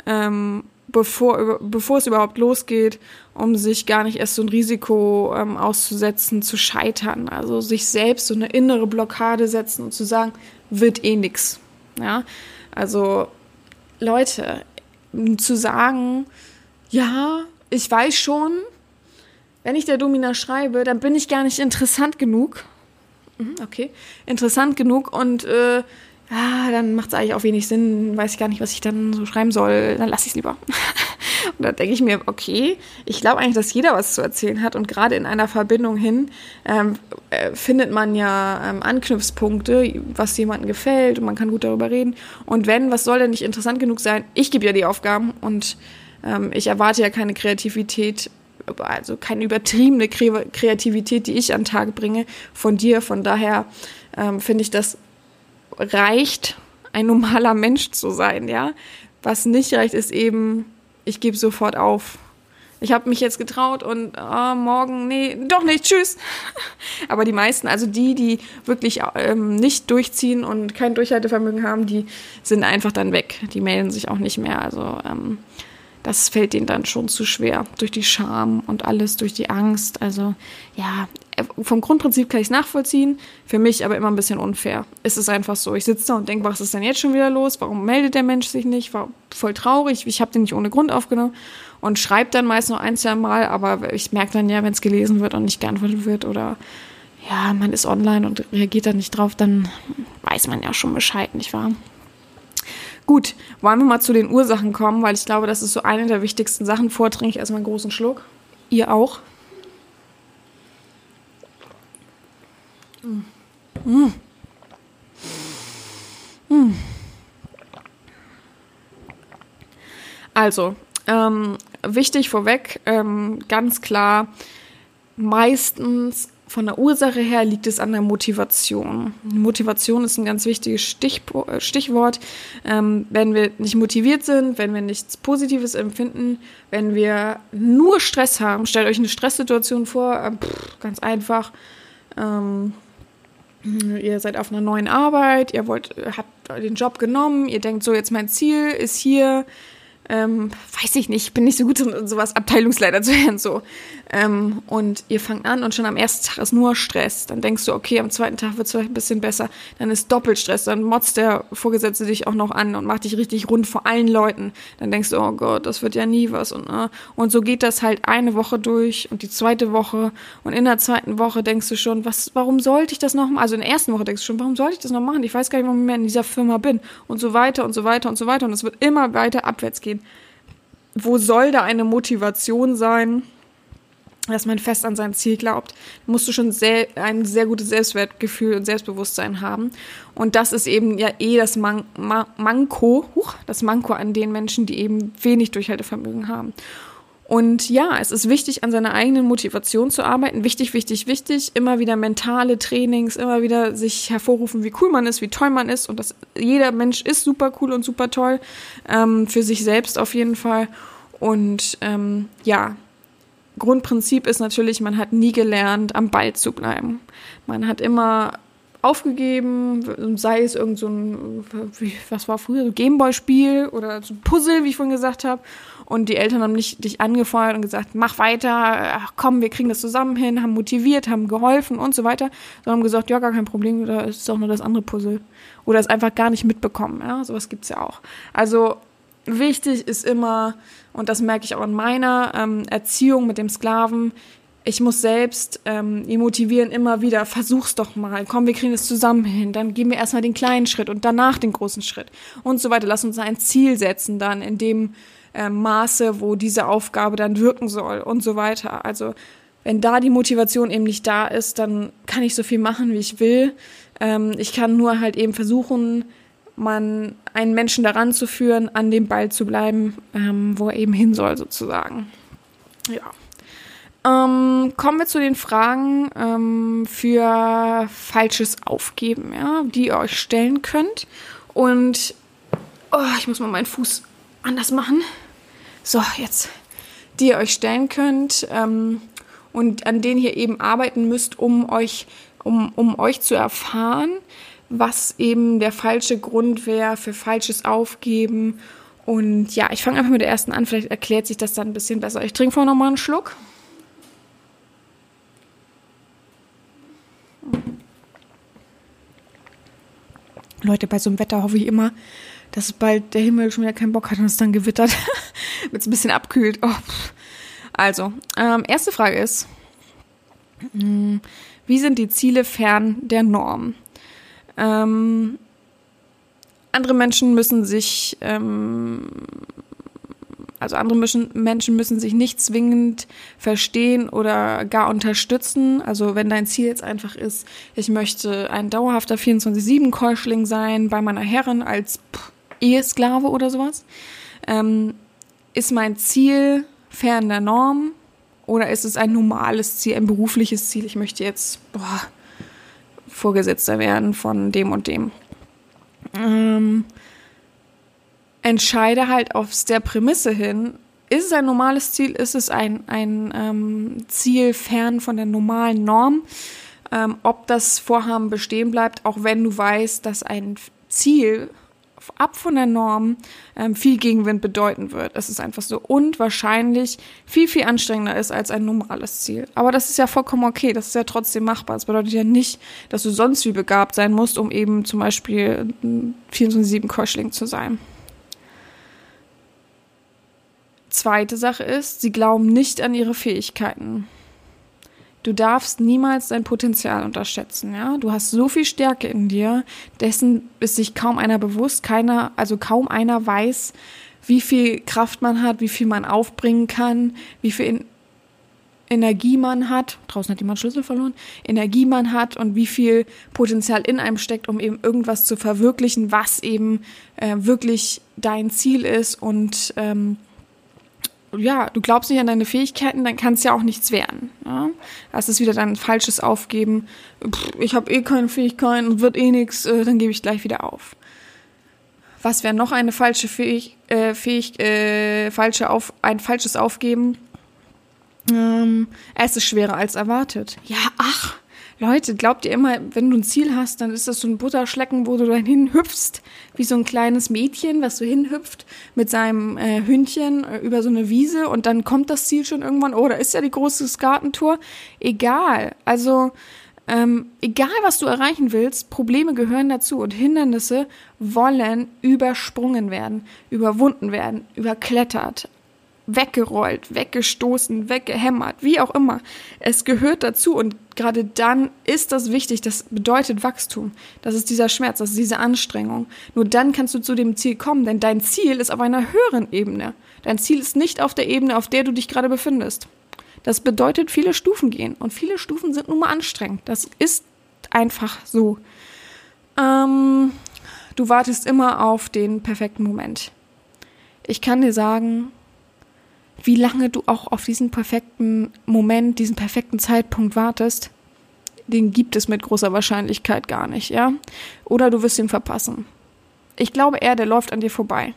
Ähm, bevor, bevor es überhaupt losgeht, um sich gar nicht erst so ein Risiko ähm, auszusetzen, zu scheitern. Also sich selbst so eine innere Blockade setzen und zu sagen, wird eh nix. Ja, also Leute, zu sagen, ja, ich weiß schon, wenn ich der Domina schreibe, dann bin ich gar nicht interessant genug. Mhm, okay, interessant genug und äh, ja, dann macht es eigentlich auch wenig Sinn, weiß ich gar nicht, was ich dann so schreiben soll, dann lasse ich es lieber. und da denke ich mir, okay, ich glaube eigentlich, dass jeder was zu erzählen hat und gerade in einer Verbindung hin ähm, äh, findet man ja ähm, Anknüpfpunkte, was jemandem gefällt und man kann gut darüber reden. Und wenn, was soll denn nicht interessant genug sein? Ich gebe ja die Aufgaben und ähm, ich erwarte ja keine Kreativität also keine übertriebene Kreativität, die ich an den Tag bringe, von dir. Von daher ähm, finde ich das reicht, ein normaler Mensch zu sein, ja. Was nicht reicht, ist eben, ich gebe sofort auf. Ich habe mich jetzt getraut und oh, morgen, nee, doch nicht, tschüss. Aber die meisten, also die, die wirklich ähm, nicht durchziehen und kein Durchhaltevermögen haben, die sind einfach dann weg. Die melden sich auch nicht mehr. Also ähm, das fällt denen dann schon zu schwer. Durch die Scham und alles, durch die Angst. Also ja, vom Grundprinzip kann ich es nachvollziehen, für mich aber immer ein bisschen unfair. Es ist einfach so, ich sitze da und denke, was ist denn jetzt schon wieder los? Warum meldet der Mensch sich nicht? War voll traurig, ich habe den nicht ohne Grund aufgenommen und schreibe dann meist nur ein, zwei Mal, aber ich merke dann ja, wenn es gelesen wird und nicht geantwortet wird oder ja, man ist online und reagiert dann nicht drauf, dann weiß man ja schon Bescheid, nicht wahr? Gut, wollen wir mal zu den Ursachen kommen, weil ich glaube, das ist so eine der wichtigsten Sachen. Vortrinke ich erstmal einen großen Schluck. Ihr auch. Also, ähm, wichtig vorweg, ähm, ganz klar, meistens von der Ursache her liegt es an der Motivation. Motivation ist ein ganz wichtiges Stichpo äh, Stichwort. Ähm, wenn wir nicht motiviert sind, wenn wir nichts Positives empfinden, wenn wir nur Stress haben, stellt euch eine Stresssituation vor, äh, pff, ganz einfach. Ähm, ihr seid auf einer neuen Arbeit, ihr wollt, habt den Job genommen, ihr denkt so, jetzt mein Ziel ist hier, ähm, weiß ich nicht, bin nicht so gut in sowas, Abteilungsleiter zu werden, so. Ähm, und ihr fangt an und schon am ersten Tag ist nur Stress. Dann denkst du, okay, am zweiten Tag wird es vielleicht ein bisschen besser. Dann ist Doppelstress. Dann motzt der Vorgesetzte dich auch noch an und macht dich richtig rund vor allen Leuten. Dann denkst du, oh Gott, das wird ja nie was. Und, äh, und so geht das halt eine Woche durch und die zweite Woche. Und in der zweiten Woche denkst du schon, was, warum sollte ich das noch machen? Also in der ersten Woche denkst du schon, warum sollte ich das noch machen? Ich weiß gar nicht, warum ich mehr in dieser Firma bin. Und so weiter und so weiter und so weiter. Und es wird immer weiter abwärts gehen. Wo soll da eine Motivation sein? Dass man fest an sein Ziel glaubt, musst du schon sehr, ein sehr gutes Selbstwertgefühl und Selbstbewusstsein haben. Und das ist eben ja eh das Man Man Manko, huch, das Manko an den Menschen, die eben wenig Durchhaltevermögen haben. Und ja, es ist wichtig, an seiner eigenen Motivation zu arbeiten. Wichtig, wichtig, wichtig. Immer wieder mentale Trainings, immer wieder sich hervorrufen, wie cool man ist, wie toll man ist. Und dass jeder Mensch ist super cool und super toll. Ähm, für sich selbst auf jeden Fall. Und ähm, ja, Grundprinzip ist natürlich, man hat nie gelernt, am Ball zu bleiben. Man hat immer aufgegeben, sei es irgend so ein, was war früher, so Gameboy-Spiel oder so ein Puzzle, wie ich vorhin gesagt habe. Und die Eltern haben nicht dich angefeuert und gesagt, mach weiter, ach komm, wir kriegen das zusammen hin, haben motiviert, haben geholfen und so weiter, sondern haben gesagt, ja, gar kein Problem, oder ist auch nur das andere Puzzle. Oder es einfach gar nicht mitbekommen, ja, sowas gibt's ja auch. Also wichtig ist immer, und das merke ich auch in meiner ähm, Erziehung mit dem Sklaven, ich muss selbst ähm, ihn motivieren, immer wieder, versuch's doch mal, komm, wir kriegen es zusammen hin, dann gehen wir erstmal den kleinen Schritt und danach den großen Schritt und so weiter. Lass uns ein Ziel setzen dann in dem äh, Maße, wo diese Aufgabe dann wirken soll und so weiter. Also wenn da die Motivation eben nicht da ist, dann kann ich so viel machen, wie ich will. Ähm, ich kann nur halt eben versuchen, man einen Menschen daran zu führen, an dem Ball zu bleiben, ähm, wo er eben hin soll, sozusagen. Ja. Ähm, kommen wir zu den Fragen ähm, für falsches Aufgeben, ja, die ihr euch stellen könnt. Und oh, ich muss mal meinen Fuß anders machen. So, jetzt. Die ihr euch stellen könnt ähm, und an denen ihr eben arbeiten müsst, um euch, um, um euch zu erfahren, was eben der falsche Grund wäre für falsches Aufgeben. Und ja, ich fange einfach mit der ersten an, vielleicht erklärt sich das dann ein bisschen besser. Ich trinke vorher nochmal einen Schluck. Leute, bei so einem Wetter hoffe ich immer, dass bald der Himmel schon wieder keinen Bock hat und es dann gewittert, wird es ein bisschen abkühlt. Oh, also, ähm, erste Frage ist, hm, wie sind die Ziele fern der Norm? Ähm, andere Menschen müssen sich, ähm, also andere Menschen, müssen sich nicht zwingend verstehen oder gar unterstützen. Also wenn dein Ziel jetzt einfach ist, ich möchte ein dauerhafter 24-7-Keuschling sein bei meiner Herrin als Ehesklave oder sowas, ähm, ist mein Ziel fern der Norm oder ist es ein normales Ziel, ein berufliches Ziel? Ich möchte jetzt, boah, Vorgesetzter werden von dem und dem. Ähm, entscheide halt aus der Prämisse hin, ist es ein normales Ziel, ist es ein, ein ähm, Ziel fern von der normalen Norm, ähm, ob das Vorhaben bestehen bleibt, auch wenn du weißt, dass ein Ziel ab von der Norm ähm, viel Gegenwind bedeuten wird. Es ist einfach so und wahrscheinlich viel, viel anstrengender ist als ein normales Ziel. Aber das ist ja vollkommen okay, das ist ja trotzdem machbar. Das bedeutet ja nicht, dass du sonst wie begabt sein musst, um eben zum Beispiel 24-7 Koschling zu sein. Zweite Sache ist, sie glauben nicht an ihre Fähigkeiten. Du darfst niemals dein Potenzial unterschätzen, ja? Du hast so viel Stärke in dir, dessen ist sich kaum einer bewusst, keiner, also kaum einer weiß, wie viel Kraft man hat, wie viel man aufbringen kann, wie viel Energie man hat. Draußen hat jemand Schlüssel verloren. Energie man hat und wie viel Potenzial in einem steckt, um eben irgendwas zu verwirklichen, was eben äh, wirklich dein Ziel ist und ähm, ja, du glaubst nicht an deine Fähigkeiten, dann kann es ja auch nichts werden. Ja? Das ist wieder dein falsches Aufgeben. Pff, ich habe eh keine Fähigkeiten wird eh nichts, äh, dann gebe ich gleich wieder auf. Was wäre noch eine falsche Fähig, äh, Fähig, äh, falsche auf, ein falsches Aufgeben? Ähm, es ist schwerer als erwartet. Ja, ach, Leute, glaubt ihr immer, wenn du ein Ziel hast, dann ist das so ein Butterschlecken, wo du dann hinhüpfst, wie so ein kleines Mädchen, was so hinhüpft mit seinem äh, Hündchen äh, über so eine Wiese und dann kommt das Ziel schon irgendwann, oh, da ist ja die große Skatentour. Egal. Also, ähm, egal was du erreichen willst, Probleme gehören dazu und Hindernisse wollen übersprungen werden, überwunden werden, überklettert weggerollt, weggestoßen, weggehämmert, wie auch immer. Es gehört dazu und gerade dann ist das wichtig. Das bedeutet Wachstum. Das ist dieser Schmerz, das ist diese Anstrengung. Nur dann kannst du zu dem Ziel kommen, denn dein Ziel ist auf einer höheren Ebene. Dein Ziel ist nicht auf der Ebene, auf der du dich gerade befindest. Das bedeutet viele Stufen gehen und viele Stufen sind nun mal anstrengend. Das ist einfach so. Ähm, du wartest immer auf den perfekten Moment. Ich kann dir sagen, wie lange du auch auf diesen perfekten Moment, diesen perfekten Zeitpunkt wartest, den gibt es mit großer Wahrscheinlichkeit gar nicht, ja? Oder du wirst ihn verpassen. Ich glaube eher, der läuft an dir vorbei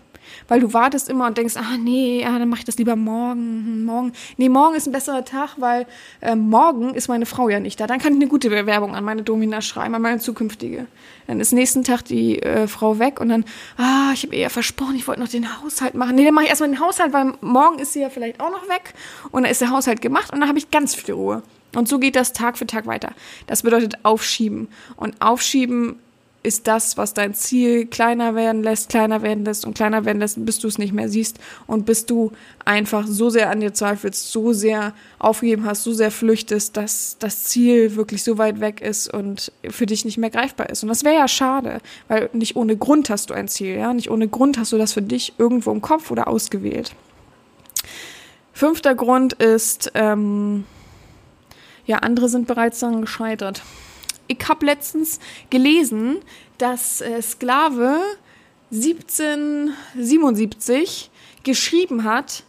weil du wartest immer und denkst, ah nee, ja, dann mache ich das lieber morgen, hm, morgen. Nee, morgen ist ein besserer Tag, weil äh, morgen ist meine Frau ja nicht da. Dann kann ich eine gute Bewerbung an meine Domina schreiben, an meine zukünftige. Dann ist nächsten Tag die äh, Frau weg und dann, ah, ich habe ja versprochen, ich wollte noch den Haushalt machen. Nee, dann mache ich erstmal den Haushalt, weil morgen ist sie ja vielleicht auch noch weg und dann ist der Haushalt gemacht und dann habe ich ganz viel Ruhe. Und so geht das Tag für Tag weiter. Das bedeutet aufschieben. Und aufschieben ist das, was dein Ziel kleiner werden lässt, kleiner werden lässt und kleiner werden lässt, bis du es nicht mehr siehst und bis du einfach so sehr an dir zweifelst, so sehr aufgegeben hast, so sehr flüchtest, dass das Ziel wirklich so weit weg ist und für dich nicht mehr greifbar ist. Und das wäre ja schade, weil nicht ohne Grund hast du ein Ziel, ja, nicht ohne Grund hast du das für dich irgendwo im Kopf oder ausgewählt. Fünfter Grund ist, ähm, ja, andere sind bereits daran gescheitert ich habe letztens gelesen, dass äh, Sklave 1777 geschrieben hat,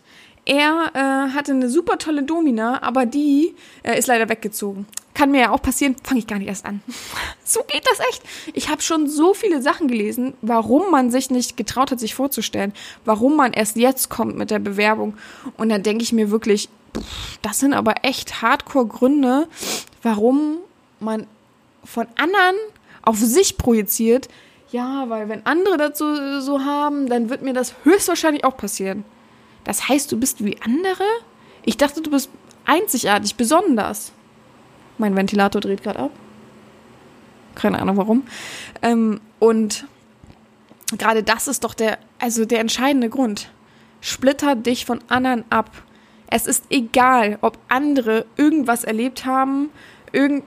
er äh, hatte eine super tolle Domina, aber die äh, ist leider weggezogen. Kann mir ja auch passieren, fange ich gar nicht erst an. so geht das echt. Ich habe schon so viele Sachen gelesen, warum man sich nicht getraut hat, sich vorzustellen, warum man erst jetzt kommt mit der Bewerbung. Und dann denke ich mir wirklich, pff, das sind aber echt Hardcore-Gründe, warum man von anderen auf sich projiziert, ja, weil wenn andere das so, haben, dann wird mir das höchstwahrscheinlich auch passieren. Das heißt, du bist wie andere? Ich dachte, du bist einzigartig, besonders. Mein Ventilator dreht gerade ab. Keine Ahnung warum. Ähm, und gerade das ist doch der, also der entscheidende Grund. Splitter dich von anderen ab. Es ist egal, ob andere irgendwas erlebt haben, irgend,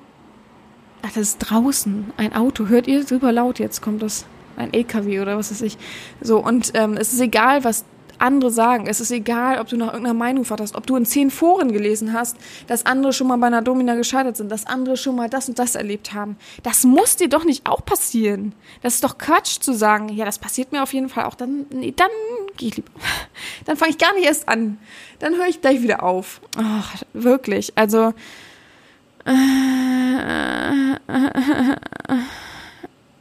Ach, das ist draußen. Ein Auto. Hört ihr super laut jetzt? Kommt das ein LKW oder was weiß ich. So, und ähm, es ist egal, was andere sagen. Es ist egal, ob du nach irgendeiner Meinung hast, ob du in zehn Foren gelesen hast, dass andere schon mal bei einer Domina gescheitert sind, dass andere schon mal das und das erlebt haben. Das muss dir doch nicht auch passieren. Das ist doch Quatsch zu sagen, ja, das passiert mir auf jeden Fall auch. Dann, nee, dann gehe ich lieber. Dann fange ich gar nicht erst an. Dann höre ich gleich wieder auf. Ach, wirklich. Also,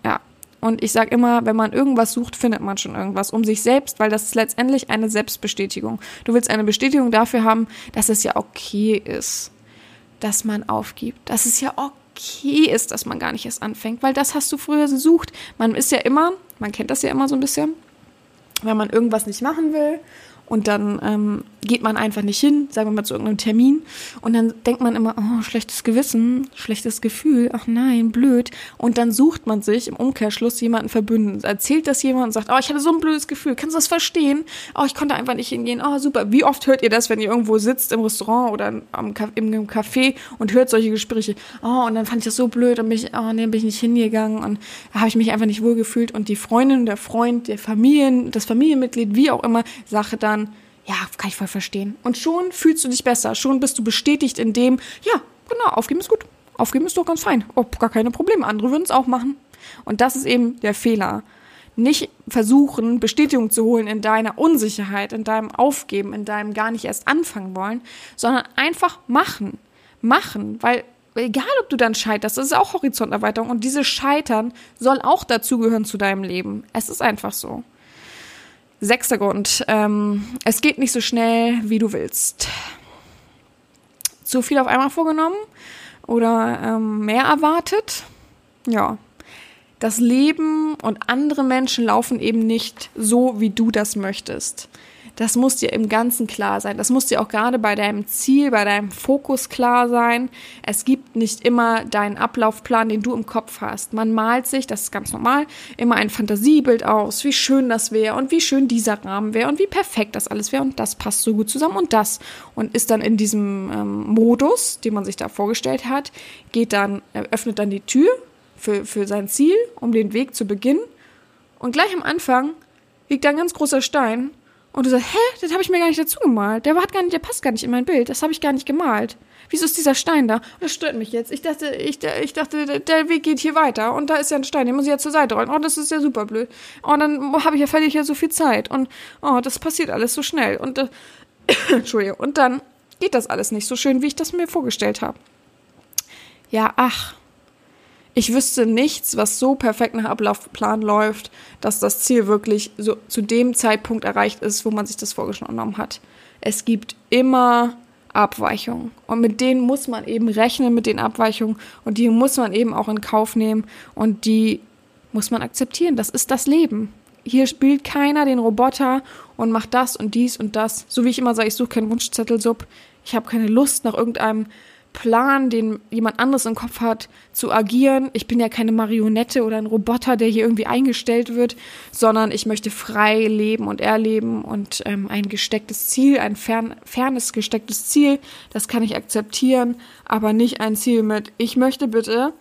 ja. Und ich sage immer, wenn man irgendwas sucht, findet man schon irgendwas um sich selbst, weil das ist letztendlich eine Selbstbestätigung. Du willst eine Bestätigung dafür haben, dass es ja okay ist, dass man aufgibt. Dass es ja okay ist, dass man gar nicht erst anfängt, weil das hast du früher gesucht. Man ist ja immer, man kennt das ja immer so ein bisschen, wenn man irgendwas nicht machen will und dann ähm, geht man einfach nicht hin, sagen wir mal zu irgendeinem Termin. Und dann denkt man immer, oh, schlechtes Gewissen, schlechtes Gefühl, ach nein, blöd. Und dann sucht man sich im Umkehrschluss jemanden verbünden. Erzählt das jemand und sagt, oh, ich hatte so ein blödes Gefühl, kannst du das verstehen? Oh, ich konnte einfach nicht hingehen. Oh, super. Wie oft hört ihr das, wenn ihr irgendwo sitzt im Restaurant oder am, im Café und hört solche Gespräche? Oh, und dann fand ich das so blöd und bin ich, oh, nee, bin ich nicht hingegangen und habe ich mich einfach nicht wohl gefühlt. Und die Freundin, der Freund, der Familien, das Familienmitglied, wie auch immer, sagt dann, ja, kann ich voll verstehen. Und schon fühlst du dich besser. Schon bist du bestätigt in dem, ja, genau, aufgeben ist gut. Aufgeben ist doch ganz fein. Oh, gar keine Probleme. Andere würden es auch machen. Und das ist eben der Fehler. nicht versuchen, Bestätigung zu holen in deiner Unsicherheit, in deinem Aufgeben, in deinem gar nicht erst anfangen wollen, sondern einfach machen. Machen, weil egal ob du dann scheiterst, das ist auch Horizonterweiterung und dieses Scheitern soll auch dazugehören zu deinem Leben. Es ist einfach so. Sechster Grund, ähm, es geht nicht so schnell, wie du willst. Zu viel auf einmal vorgenommen oder ähm, mehr erwartet? Ja, das Leben und andere Menschen laufen eben nicht so, wie du das möchtest. Das muss dir im Ganzen klar sein. Das muss dir auch gerade bei deinem Ziel, bei deinem Fokus klar sein. Es gibt nicht immer deinen Ablaufplan, den du im Kopf hast. Man malt sich, das ist ganz normal, immer ein Fantasiebild aus, wie schön das wäre und wie schön dieser Rahmen wäre und wie perfekt das alles wäre und das passt so gut zusammen und das und ist dann in diesem ähm, Modus, den man sich da vorgestellt hat, geht dann, öffnet dann die Tür für, für sein Ziel, um den Weg zu beginnen. Und gleich am Anfang liegt ein ganz großer Stein. Und du sagst, hä, das habe ich mir gar nicht dazu gemalt. Der, hat gar nicht, der passt gar nicht in mein Bild. Das habe ich gar nicht gemalt. Wieso ist dieser Stein da? Das stört mich jetzt. Ich dachte, ich, ich dachte, der Weg geht hier weiter. Und da ist ja ein Stein, den muss ich ja zur Seite rollen. Oh, das ist ja super blöd. Oh, dann habe ich ja, ich ja so viel Zeit. Und oh, das passiert alles so schnell. Und äh, Entschuldigung. Und dann geht das alles nicht so schön, wie ich das mir vorgestellt habe. Ja, ach, ich wüsste nichts, was so perfekt nach Ablaufplan läuft, dass das Ziel wirklich so zu dem Zeitpunkt erreicht ist, wo man sich das vorgenommen hat. Es gibt immer Abweichungen. Und mit denen muss man eben rechnen, mit den Abweichungen. Und die muss man eben auch in Kauf nehmen. Und die muss man akzeptieren. Das ist das Leben. Hier spielt keiner den Roboter und macht das und dies und das. So wie ich immer sage, ich suche keinen Wunschzettelsub. Ich habe keine Lust nach irgendeinem Plan, den jemand anderes im Kopf hat, zu agieren. Ich bin ja keine Marionette oder ein Roboter, der hier irgendwie eingestellt wird, sondern ich möchte frei leben und erleben und ähm, ein gestecktes Ziel, ein fern, fernes gestecktes Ziel, das kann ich akzeptieren, aber nicht ein Ziel mit, ich möchte bitte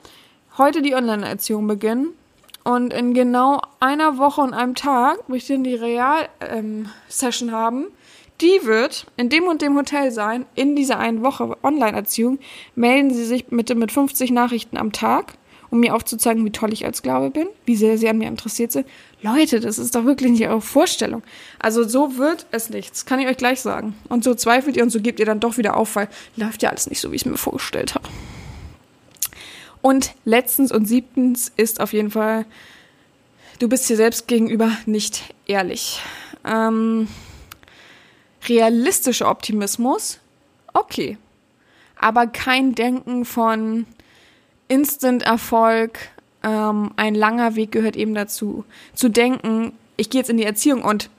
heute die Online-Erziehung beginnen. Und in genau einer Woche und einem Tag möchte ich dann die Real-Session ähm, haben die wird in dem und dem Hotel sein, in dieser einen Woche Online-Erziehung. Melden Sie sich bitte mit 50 Nachrichten am Tag, um mir aufzuzeigen, wie toll ich als Glaube bin, wie sehr Sie an mir interessiert sind. Leute, das ist doch wirklich nicht Ihre Vorstellung. Also so wird es nichts, kann ich euch gleich sagen. Und so zweifelt ihr und so gebt ihr dann doch wieder auf, weil läuft ja alles nicht so, wie ich es mir vorgestellt habe. Und letztens und siebtens ist auf jeden Fall, du bist dir selbst gegenüber nicht ehrlich. Ähm, realistischer Optimismus, okay. Aber kein Denken von Instant-Erfolg, ähm, ein langer Weg gehört eben dazu. Zu denken, ich gehe jetzt in die Erziehung und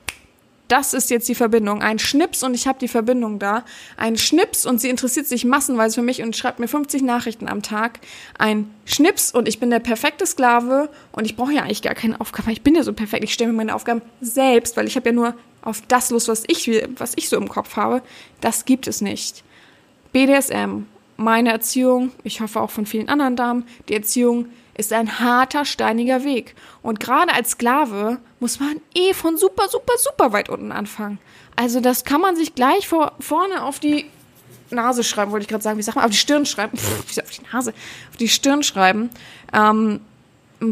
das ist jetzt die Verbindung. Ein Schnips und ich habe die Verbindung da. Ein Schnips und sie interessiert sich massenweise für mich und schreibt mir 50 Nachrichten am Tag. Ein Schnips und ich bin der perfekte Sklave und ich brauche ja eigentlich gar keine Aufgaben. Ich bin ja so perfekt. Ich stelle mir meine Aufgaben selbst, weil ich habe ja nur auf das los, was ich, was ich so im Kopf habe. Das gibt es nicht. BDSM, meine Erziehung, ich hoffe auch von vielen anderen Damen, die Erziehung ist ein harter, steiniger Weg. Und gerade als Sklave muss man eh von super, super, super weit unten anfangen. Also das kann man sich gleich vor, vorne auf die Nase schreiben, wollte ich gerade sagen. Wie sagt man? Auf die Stirn schreiben. Pff, auf die Nase. Auf die Stirn schreiben. Ähm,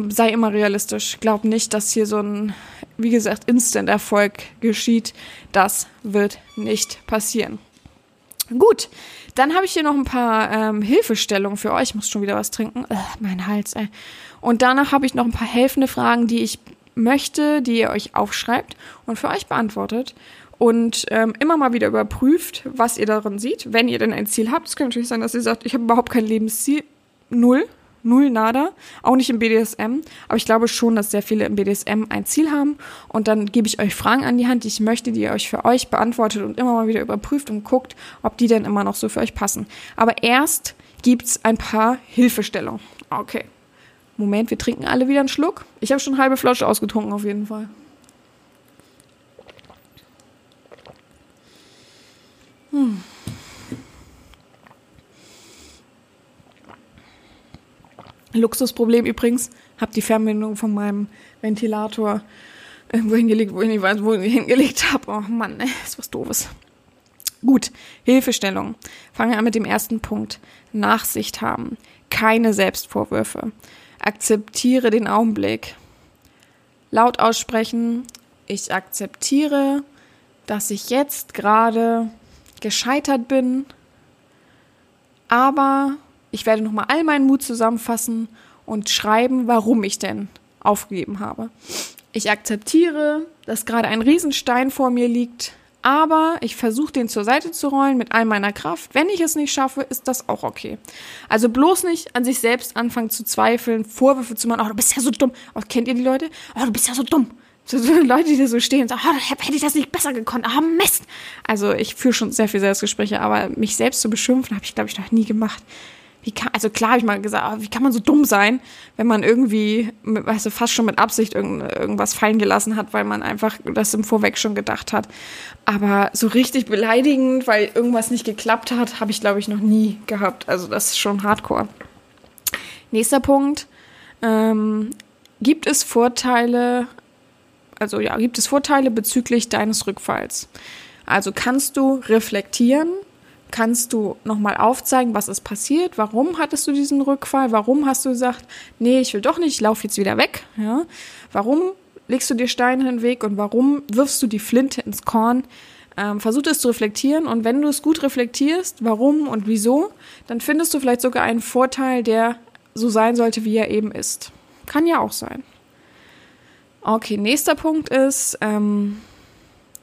sei immer realistisch. Glaub nicht, dass hier so ein, wie gesagt, Instant-Erfolg geschieht. Das wird nicht passieren. Gut, dann habe ich hier noch ein paar ähm, Hilfestellungen für euch. Ich muss schon wieder was trinken. Ugh, mein Hals, ey. Und danach habe ich noch ein paar helfende Fragen, die ich möchte, die ihr euch aufschreibt und für euch beantwortet. Und ähm, immer mal wieder überprüft, was ihr darin seht, wenn ihr denn ein Ziel habt. Es kann natürlich sein, dass ihr sagt, ich habe überhaupt kein Lebensziel. Null null nada, auch nicht im BDSM, aber ich glaube schon, dass sehr viele im BDSM ein Ziel haben und dann gebe ich euch Fragen an die Hand, die ich möchte, die ihr euch für euch beantwortet und immer mal wieder überprüft und guckt, ob die denn immer noch so für euch passen. Aber erst gibt's ein paar Hilfestellungen. Okay. Moment, wir trinken alle wieder einen Schluck. Ich habe schon halbe Flasche ausgetrunken auf jeden Fall. Hm. Luxusproblem übrigens, habe die Fernbindung von meinem Ventilator irgendwo hingelegt, wo ich nicht weiß, wo ich hingelegt habe. Oh Mann, ey, ist was doofes. Gut, Hilfestellung. Fangen wir an mit dem ersten Punkt. Nachsicht haben. Keine Selbstvorwürfe. Akzeptiere den Augenblick. laut aussprechen, ich akzeptiere, dass ich jetzt gerade gescheitert bin, aber ich werde nochmal all meinen Mut zusammenfassen und schreiben, warum ich denn aufgegeben habe. Ich akzeptiere, dass gerade ein Riesenstein vor mir liegt, aber ich versuche den zur Seite zu rollen mit all meiner Kraft. Wenn ich es nicht schaffe, ist das auch okay. Also bloß nicht an sich selbst anfangen zu zweifeln, Vorwürfe zu machen, oh, du bist ja so dumm. Oh, kennt ihr die Leute? Oh, du bist ja so dumm. So, so Leute, die da so stehen und sagen, oh, hätte ich das nicht besser gekonnt. Ah, oh, Mist. Also ich führe schon sehr viel Selbstgespräche, aber mich selbst zu beschimpfen, habe ich, glaube ich, noch nie gemacht wie kann, also klar habe ich mal gesagt, wie kann man so dumm sein, wenn man irgendwie, weißt du, fast schon mit Absicht irgend, irgendwas fallen gelassen hat, weil man einfach das im Vorweg schon gedacht hat. Aber so richtig beleidigend, weil irgendwas nicht geklappt hat, habe ich, glaube ich, noch nie gehabt. Also das ist schon hardcore. Nächster Punkt. Ähm, gibt es Vorteile, also ja, gibt es Vorteile bezüglich deines Rückfalls? Also kannst du reflektieren, kannst du nochmal aufzeigen, was ist passiert, warum hattest du diesen Rückfall, warum hast du gesagt, nee, ich will doch nicht, ich laufe jetzt wieder weg, ja? Warum legst du dir Steine in den Weg und warum wirfst du die Flinte ins Korn? Ähm, versuch es zu reflektieren und wenn du es gut reflektierst, warum und wieso, dann findest du vielleicht sogar einen Vorteil, der so sein sollte, wie er eben ist. Kann ja auch sein. Okay, nächster Punkt ist, ähm,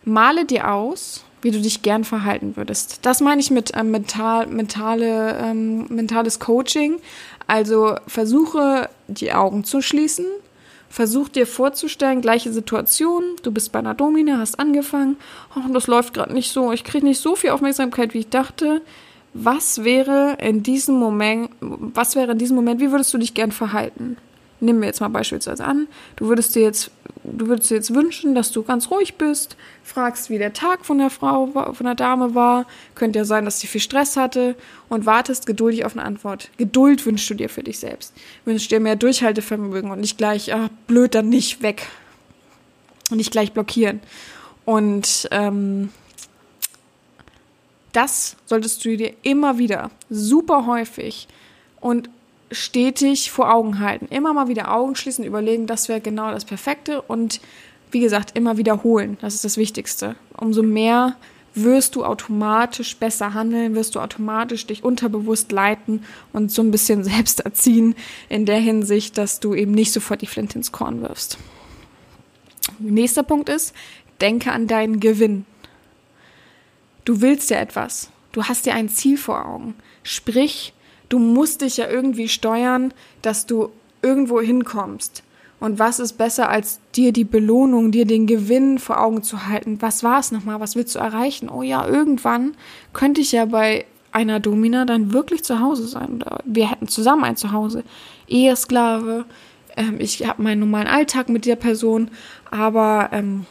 male dir aus, wie du dich gern verhalten würdest. Das meine ich mit ähm, mental, mentale, ähm, mentales Coaching. Also versuche die Augen zu schließen, versuch dir vorzustellen, gleiche Situation, du bist bei einer Domina, hast angefangen, oh, das läuft gerade nicht so, ich kriege nicht so viel Aufmerksamkeit, wie ich dachte. Was wäre in diesem Moment, was wäre in diesem Moment, wie würdest du dich gern verhalten? Nehmen wir jetzt mal beispielsweise an, du würdest dir jetzt du würdest dir jetzt wünschen, dass du ganz ruhig bist, fragst, wie der Tag von der Frau, von der Dame war. Könnte ja sein, dass sie viel Stress hatte und wartest geduldig auf eine Antwort. Geduld wünschst du dir für dich selbst. Wünschst dir mehr Durchhaltevermögen und nicht gleich, ach, blöd, dann nicht weg. Und nicht gleich blockieren. Und ähm, das solltest du dir immer wieder super häufig und stetig vor Augen halten. Immer mal wieder Augen schließen, überlegen, das wäre genau das Perfekte und wie gesagt, immer wiederholen. Das ist das Wichtigste. Umso mehr wirst du automatisch besser handeln, wirst du automatisch dich unterbewusst leiten und so ein bisschen selbst erziehen in der Hinsicht, dass du eben nicht sofort die Flinte ins Korn wirfst. Nächster Punkt ist, denke an deinen Gewinn. Du willst ja etwas. Du hast dir ein Ziel vor Augen. Sprich, du musst dich ja irgendwie steuern, dass du irgendwo hinkommst. Und was ist besser, als dir die Belohnung, dir den Gewinn vor Augen zu halten? Was war es nochmal? Was willst du erreichen? Oh ja, irgendwann könnte ich ja bei einer Domina dann wirklich zu Hause sein. Oder wir hätten zusammen ein Zuhause. Ehesklave. Ähm, ich habe meinen normalen Alltag mit der Person. Aber ähm,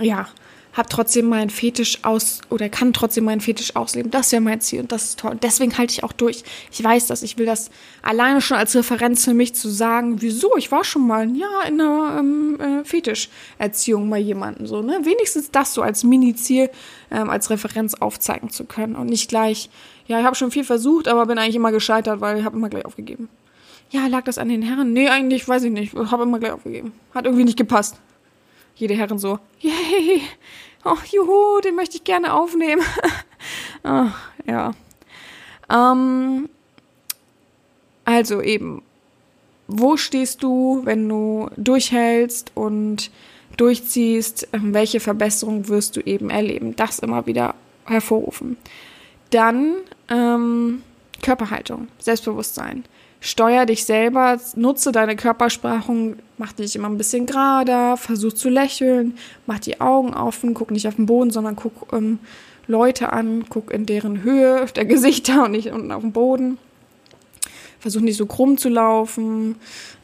ja, habe trotzdem meinen Fetisch aus oder kann trotzdem meinen Fetisch ausleben. Das wäre mein Ziel und das ist toll. Deswegen halte ich auch durch. Ich weiß das, ich will das alleine schon als Referenz für mich zu sagen, wieso, ich war schon mal ja in einer ähm, äh, Fetischerziehung bei jemandem so, ne? Wenigstens das so als Mini-Ziel ähm, als Referenz aufzeigen zu können und nicht gleich, ja, ich habe schon viel versucht, aber bin eigentlich immer gescheitert, weil ich habe immer gleich aufgegeben. Ja, lag das an den Herren? Nee, eigentlich weiß ich nicht. Ich habe immer gleich aufgegeben. Hat irgendwie nicht gepasst jede Herren so, yay, oh, juhu, den möchte ich gerne aufnehmen. oh, ja. Ähm, also eben, wo stehst du, wenn du durchhältst und durchziehst, ähm, welche Verbesserung wirst du eben erleben? Das immer wieder hervorrufen. Dann ähm, Körperhaltung, Selbstbewusstsein steuer dich selber, nutze deine Körpersprache, mach dich immer ein bisschen gerader, versuch zu lächeln, mach die Augen offen, guck nicht auf den Boden, sondern guck ähm, Leute an, guck in deren Höhe der Gesichter und nicht unten auf dem Boden. Versuch nicht so krumm zu laufen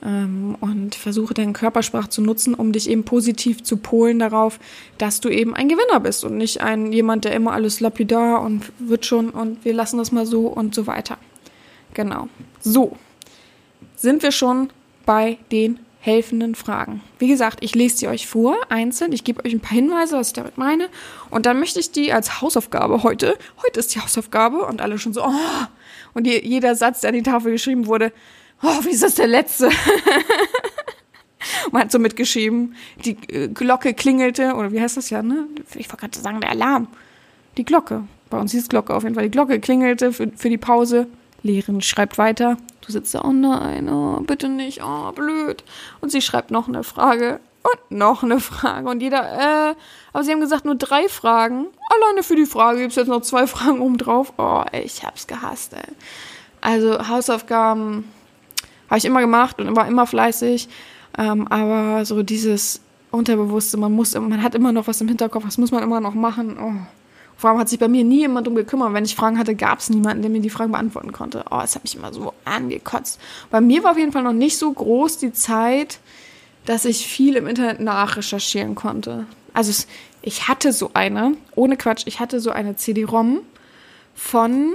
ähm, und versuche deine Körpersprache zu nutzen, um dich eben positiv zu polen darauf, dass du eben ein Gewinner bist und nicht ein jemand, der immer alles lapidar und wird schon und wir lassen das mal so und so weiter. Genau. So, sind wir schon bei den helfenden Fragen. Wie gesagt, ich lese sie euch vor, einzeln. Ich gebe euch ein paar Hinweise, was ich damit meine. Und dann möchte ich die als Hausaufgabe heute, heute ist die Hausaufgabe und alle schon so, oh, und die, jeder Satz, der an die Tafel geschrieben wurde, oh, wie ist das der letzte? Man hat so mitgeschrieben, die äh, Glocke klingelte, oder wie heißt das ja, ne? Ich wollte gerade sagen, der Alarm. Die Glocke. Bei uns hieß Glocke auf jeden Fall. Die Glocke klingelte für, für die Pause. Lehrerin schreibt weiter. Du sitzt da, oh nein, oh, bitte nicht, oh, blöd. Und sie schreibt noch eine Frage und noch eine Frage. Und jeder, äh, aber sie haben gesagt, nur drei Fragen. Alleine für die Frage gibt es jetzt noch zwei Fragen oben drauf. Oh, ich hab's gehasst, ey. Also Hausaufgaben habe ich immer gemacht und war immer fleißig. Ähm, aber so dieses Unterbewusste, man muss, man hat immer noch was im Hinterkopf, was muss man immer noch machen. Oh. Vor allem hat sich bei mir nie jemand drum gekümmert. Wenn ich Fragen hatte, gab es niemanden, der mir die Fragen beantworten konnte. Oh, das hat mich immer so angekotzt. Bei mir war auf jeden Fall noch nicht so groß die Zeit, dass ich viel im Internet nachrecherchieren konnte. Also ich hatte so eine, ohne Quatsch, ich hatte so eine CD-ROM von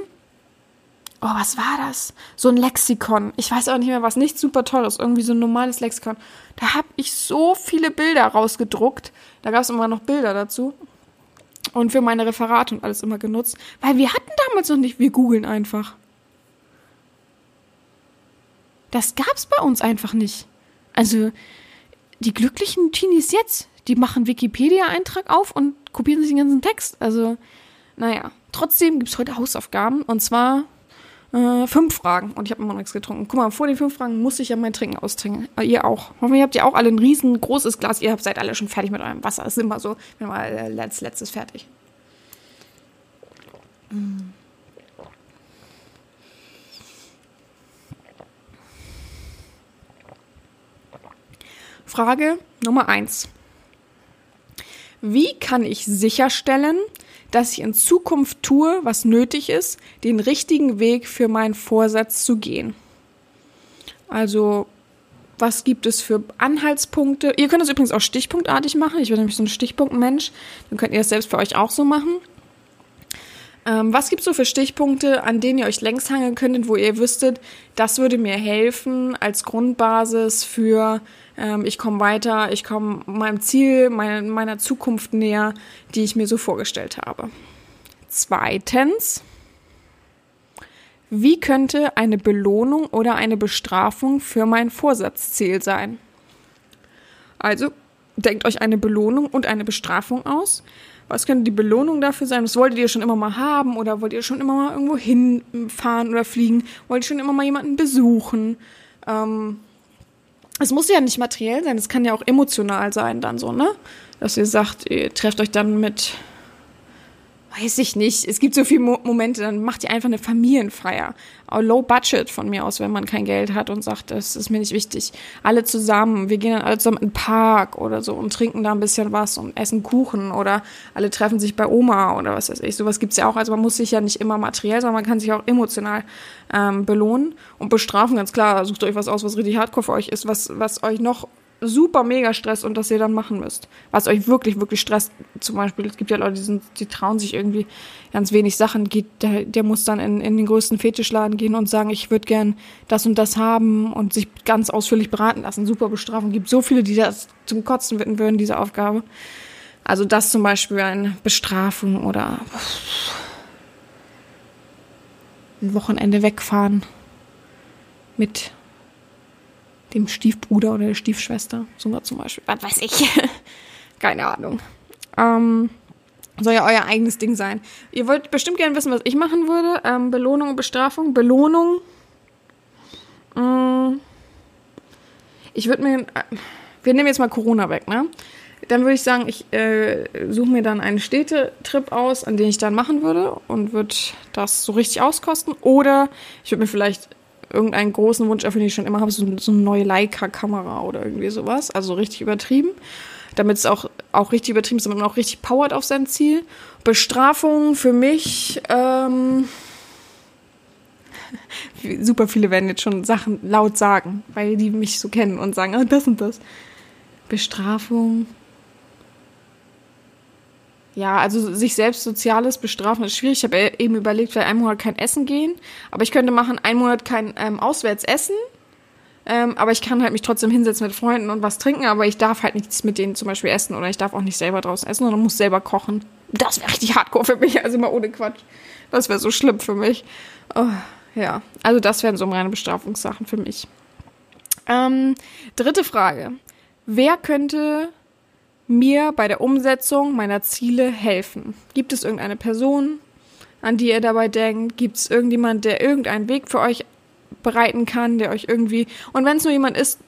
oh, was war das? So ein Lexikon. Ich weiß auch nicht mehr, was nicht super toll ist. Irgendwie so ein normales Lexikon. Da habe ich so viele Bilder rausgedruckt. Da gab es immer noch Bilder dazu. Und für meine Referate und alles immer genutzt. Weil wir hatten damals noch nicht, wir googeln einfach. Das gab's bei uns einfach nicht. Also, die glücklichen Teenies jetzt, die machen Wikipedia-Eintrag auf und kopieren sich den ganzen Text. Also, naja. Trotzdem gibt's heute Hausaufgaben. Und zwar äh, fünf Fragen und ich habe immer noch nichts getrunken. Guck mal, vor den fünf Fragen muss ich ja mein Trinken austrinken. Äh, ihr auch. Hoffentlich habt ihr auch alle ein riesengroßes Glas. Ihr seid alle schon fertig mit eurem Wasser. Das ist immer so, wenn mal äh, letzt, letztes fertig. Mm. Frage Nummer eins. Wie kann ich sicherstellen, dass ich in Zukunft tue, was nötig ist, den richtigen Weg für meinen Vorsatz zu gehen. Also, was gibt es für Anhaltspunkte? Ihr könnt das übrigens auch stichpunktartig machen. Ich bin nämlich so ein Stichpunktmensch. Dann könnt ihr das selbst für euch auch so machen. Ähm, was gibt es so für Stichpunkte, an denen ihr euch längs hangeln könntet, wo ihr wüsstet, das würde mir helfen als Grundbasis für ich komme weiter, ich komme meinem Ziel, mein, meiner Zukunft näher, die ich mir so vorgestellt habe. Zweitens, wie könnte eine Belohnung oder eine Bestrafung für mein Vorsatzziel sein? Also, denkt euch eine Belohnung und eine Bestrafung aus. Was könnte die Belohnung dafür sein? Was wolltet ihr schon immer mal haben? Oder wollt ihr schon immer mal irgendwo hinfahren oder fliegen? Wollt ihr schon immer mal jemanden besuchen? Ähm, es muss ja nicht materiell sein, es kann ja auch emotional sein dann so, ne? Dass ihr sagt, ihr trefft euch dann mit weiß ich nicht. Es gibt so viele Mo Momente, dann macht ihr einfach eine Familienfeier. Low Budget von mir aus, wenn man kein Geld hat und sagt, das ist mir nicht wichtig. Alle zusammen, wir gehen dann alle zusammen in den Park oder so und trinken da ein bisschen was und essen Kuchen oder alle treffen sich bei Oma oder was weiß ich. Sowas gibt's ja auch. Also man muss sich ja nicht immer materiell, sondern man kann sich auch emotional ähm, belohnen und bestrafen, ganz klar. Sucht euch was aus, was richtig hardcore für euch ist, was, was euch noch super mega Stress und das ihr dann machen müsst. Was euch wirklich, wirklich stresst. Zum Beispiel, es gibt ja Leute, die, sind, die trauen sich irgendwie ganz wenig Sachen. Geht, der, der muss dann in, in den größten Fetischladen gehen und sagen, ich würde gern das und das haben und sich ganz ausführlich beraten lassen. Super Bestrafung. Gibt so viele, die das zum Kotzen witten würden, diese Aufgabe. Also das zum Beispiel eine Bestrafung oder ein Wochenende wegfahren mit dem Stiefbruder oder der Stiefschwester. So war zum Beispiel. Was weiß ich. Keine Ahnung. Ähm, soll ja euer eigenes Ding sein. Ihr wollt bestimmt gerne wissen, was ich machen würde. Ähm, Belohnung und Bestrafung. Belohnung. Ähm, ich würde mir. Äh, wir nehmen jetzt mal Corona weg, ne? Dann würde ich sagen, ich äh, suche mir dann einen Städtetrip aus, an den ich dann machen würde und würde das so richtig auskosten. Oder ich würde mir vielleicht irgendeinen großen Wunsch erfüllen, den ich schon immer habe, so, so eine neue Leica-Kamera oder irgendwie sowas. Also richtig übertrieben. Damit es auch, auch richtig übertrieben ist, damit man auch richtig powert auf sein Ziel. Bestrafung für mich, ähm, super viele werden jetzt schon Sachen laut sagen, weil die mich so kennen und sagen, ah, das und das. Bestrafung, ja, also sich selbst soziales bestrafen ist schwierig. Ich habe eben überlegt, vielleicht einen Monat kein Essen gehen. Aber ich könnte machen, einen Monat kein ähm, auswärts essen. Ähm, aber ich kann halt mich trotzdem hinsetzen mit Freunden und was trinken. Aber ich darf halt nichts mit denen zum Beispiel essen. Oder ich darf auch nicht selber draußen essen, sondern muss selber kochen. Das wäre richtig hardcore für mich. Also mal ohne Quatsch. Das wäre so schlimm für mich. Oh, ja, also das wären so meine Bestrafungssachen für mich. Ähm, dritte Frage. wer könnte mir bei der Umsetzung meiner Ziele helfen? Gibt es irgendeine Person, an die ihr dabei denkt? Gibt es irgendjemand, der irgendeinen Weg für euch bereiten kann, der euch irgendwie. Und wenn es nur jemand ist,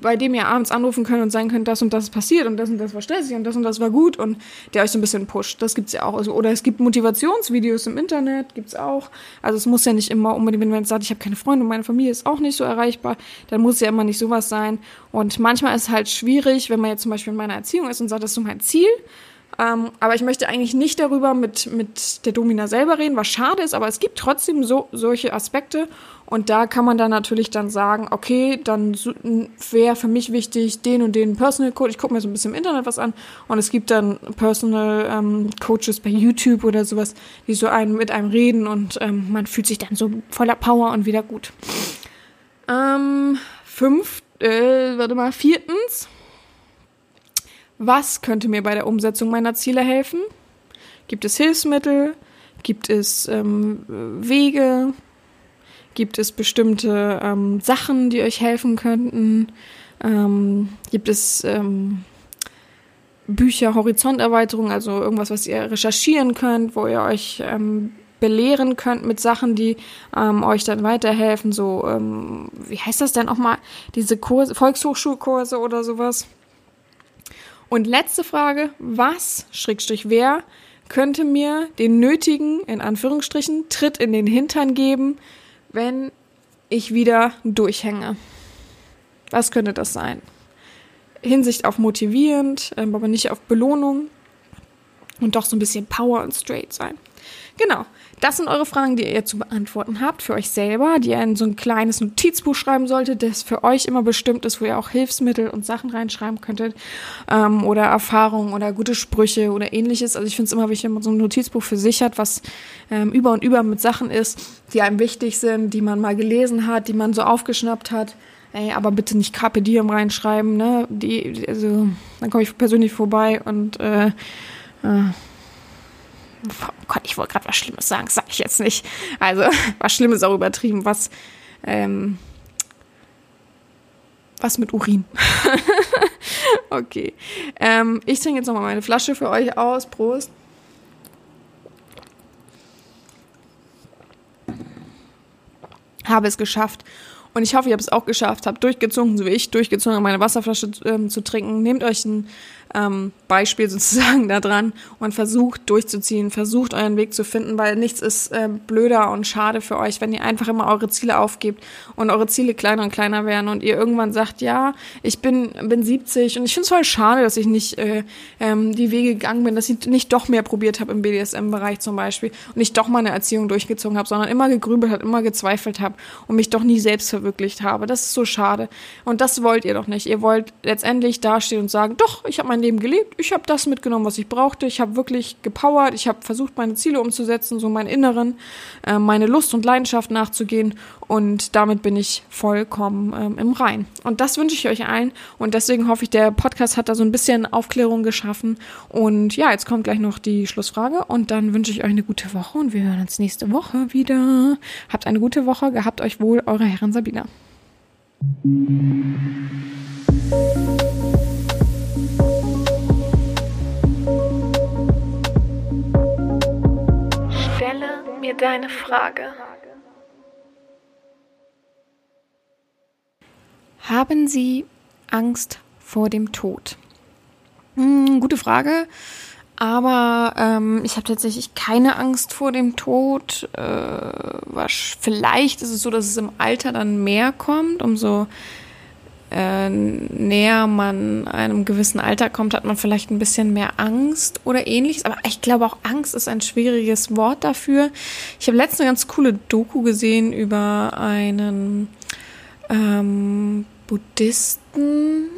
bei dem ihr abends anrufen könnt und sagen könnt, das und das ist passiert und das und das war stressig und das und das war gut und der euch so ein bisschen pusht. Das gibt's ja auch. Also, oder es gibt Motivationsvideos im Internet, gibt's auch. Also es muss ja nicht immer unbedingt, wenn man sagt, ich habe keine Freunde und meine Familie ist auch nicht so erreichbar, dann muss ja immer nicht sowas sein. Und manchmal ist es halt schwierig, wenn man jetzt zum Beispiel in meiner Erziehung ist und sagt, das ist so mein Ziel. Ähm, aber ich möchte eigentlich nicht darüber mit, mit der Domina selber reden, was schade ist, aber es gibt trotzdem so, solche Aspekte. Und da kann man dann natürlich dann sagen, okay, dann wäre für mich wichtig, den und den Personal Code. Ich gucke mir so ein bisschen im Internet was an und es gibt dann Personal ähm, Coaches bei YouTube oder sowas, die so einen mit einem reden und ähm, man fühlt sich dann so voller Power und wieder gut. Ähm, fünf, äh, warte mal, viertens. Was könnte mir bei der Umsetzung meiner Ziele helfen? Gibt es Hilfsmittel? Gibt es ähm, Wege? Gibt es bestimmte ähm, Sachen, die euch helfen könnten? Ähm, gibt es ähm, Bücher, Horizonterweiterung, also irgendwas, was ihr recherchieren könnt, wo ihr euch ähm, belehren könnt mit Sachen, die ähm, euch dann weiterhelfen? So, wie heißt das denn auch mal? Diese Kurse, Volkshochschulkurse oder sowas? Und letzte Frage, was, Schrägstrich wer, könnte mir den nötigen, in Anführungsstrichen, Tritt in den Hintern geben, wenn ich wieder durchhänge. Was könnte das sein? Hinsicht auf motivierend, ähm, aber nicht auf Belohnung und doch so ein bisschen Power und straight sein. Genau. Das sind eure Fragen, die ihr zu beantworten habt für euch selber, die ihr in so ein kleines Notizbuch schreiben solltet, das für euch immer bestimmt ist, wo ihr auch Hilfsmittel und Sachen reinschreiben könntet ähm, oder Erfahrungen oder gute Sprüche oder ähnliches. Also ich finde es immer wichtig, wenn man so ein Notizbuch für sich hat, was ähm, über und über mit Sachen ist, die einem wichtig sind, die man mal gelesen hat, die man so aufgeschnappt hat. Ey, aber bitte nicht Carpe Diem reinschreiben, ne? Die, also, dann komme ich persönlich vorbei und äh, äh, oh Gott, ich wollte gerade was Schlimmes sagen, sage ich jetzt nicht. Also, was Schlimmes auch übertrieben, was, ähm, was mit Urin. okay. Ähm, ich trinke jetzt nochmal meine Flasche für euch aus. Prost. Habe es geschafft. Und ich hoffe, ihr habt es auch geschafft, habt durchgezogen, so wie ich, durchgezogen, meine Wasserflasche ähm, zu trinken. Nehmt euch ein ähm, Beispiel sozusagen da dran und versucht durchzuziehen, versucht euren Weg zu finden, weil nichts ist äh, blöder und schade für euch, wenn ihr einfach immer eure Ziele aufgebt und eure Ziele kleiner und kleiner werden und ihr irgendwann sagt, ja, ich bin, bin 70 und ich finde es voll schade, dass ich nicht äh, ähm, die Wege gegangen bin, dass ich nicht doch mehr probiert habe im BDSM-Bereich zum Beispiel und nicht doch meine Erziehung durchgezogen habe, sondern immer gegrübelt habe, immer gezweifelt habe und mich doch nie selbst verwirklicht habe. Das ist so schade. Und das wollt ihr doch nicht. Ihr wollt letztendlich dastehen und sagen, doch, ich habe mein Leben gelebt. Ich habe das mitgenommen, was ich brauchte. Ich habe wirklich gepowert. Ich habe versucht, meine Ziele umzusetzen, so meinen Inneren, äh, meine Lust und Leidenschaft nachzugehen. Und damit bin ich vollkommen ähm, im Rein. Und das wünsche ich euch allen. Und deswegen hoffe ich, der Podcast hat da so ein bisschen Aufklärung geschaffen. Und ja, jetzt kommt gleich noch die Schlussfrage. Und dann wünsche ich euch eine gute Woche. Und wir hören uns nächste Woche wieder. Habt eine gute Woche. Gehabt euch wohl, eure Herren Sabina. Mir deine Frage. Haben Sie Angst vor dem Tod? Hm, gute Frage. Aber ähm, ich habe tatsächlich keine Angst vor dem Tod. Äh, was, vielleicht ist es so, dass es im Alter dann mehr kommt, umso äh, näher man einem gewissen Alter kommt, hat man vielleicht ein bisschen mehr Angst oder ähnliches. Aber ich glaube auch Angst ist ein schwieriges Wort dafür. Ich habe letztens eine ganz coole Doku gesehen über einen ähm, Buddhisten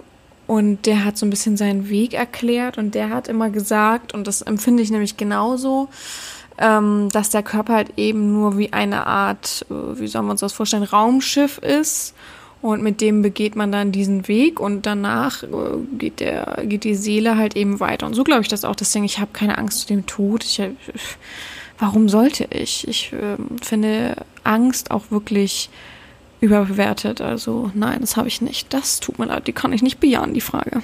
und der hat so ein bisschen seinen Weg erklärt und der hat immer gesagt, und das empfinde ich nämlich genauso, ähm, dass der Körper halt eben nur wie eine Art, äh, wie sollen wir uns das vorstellen, Raumschiff ist und mit dem begeht man dann diesen Weg und danach äh, geht der geht die Seele halt eben weiter und so glaube ich das auch deswegen ich habe keine Angst vor dem Tod ich warum sollte ich ich äh, finde Angst auch wirklich überbewertet. Also nein, das habe ich nicht. Das tut mir leid, die kann ich nicht bejahen, die Frage.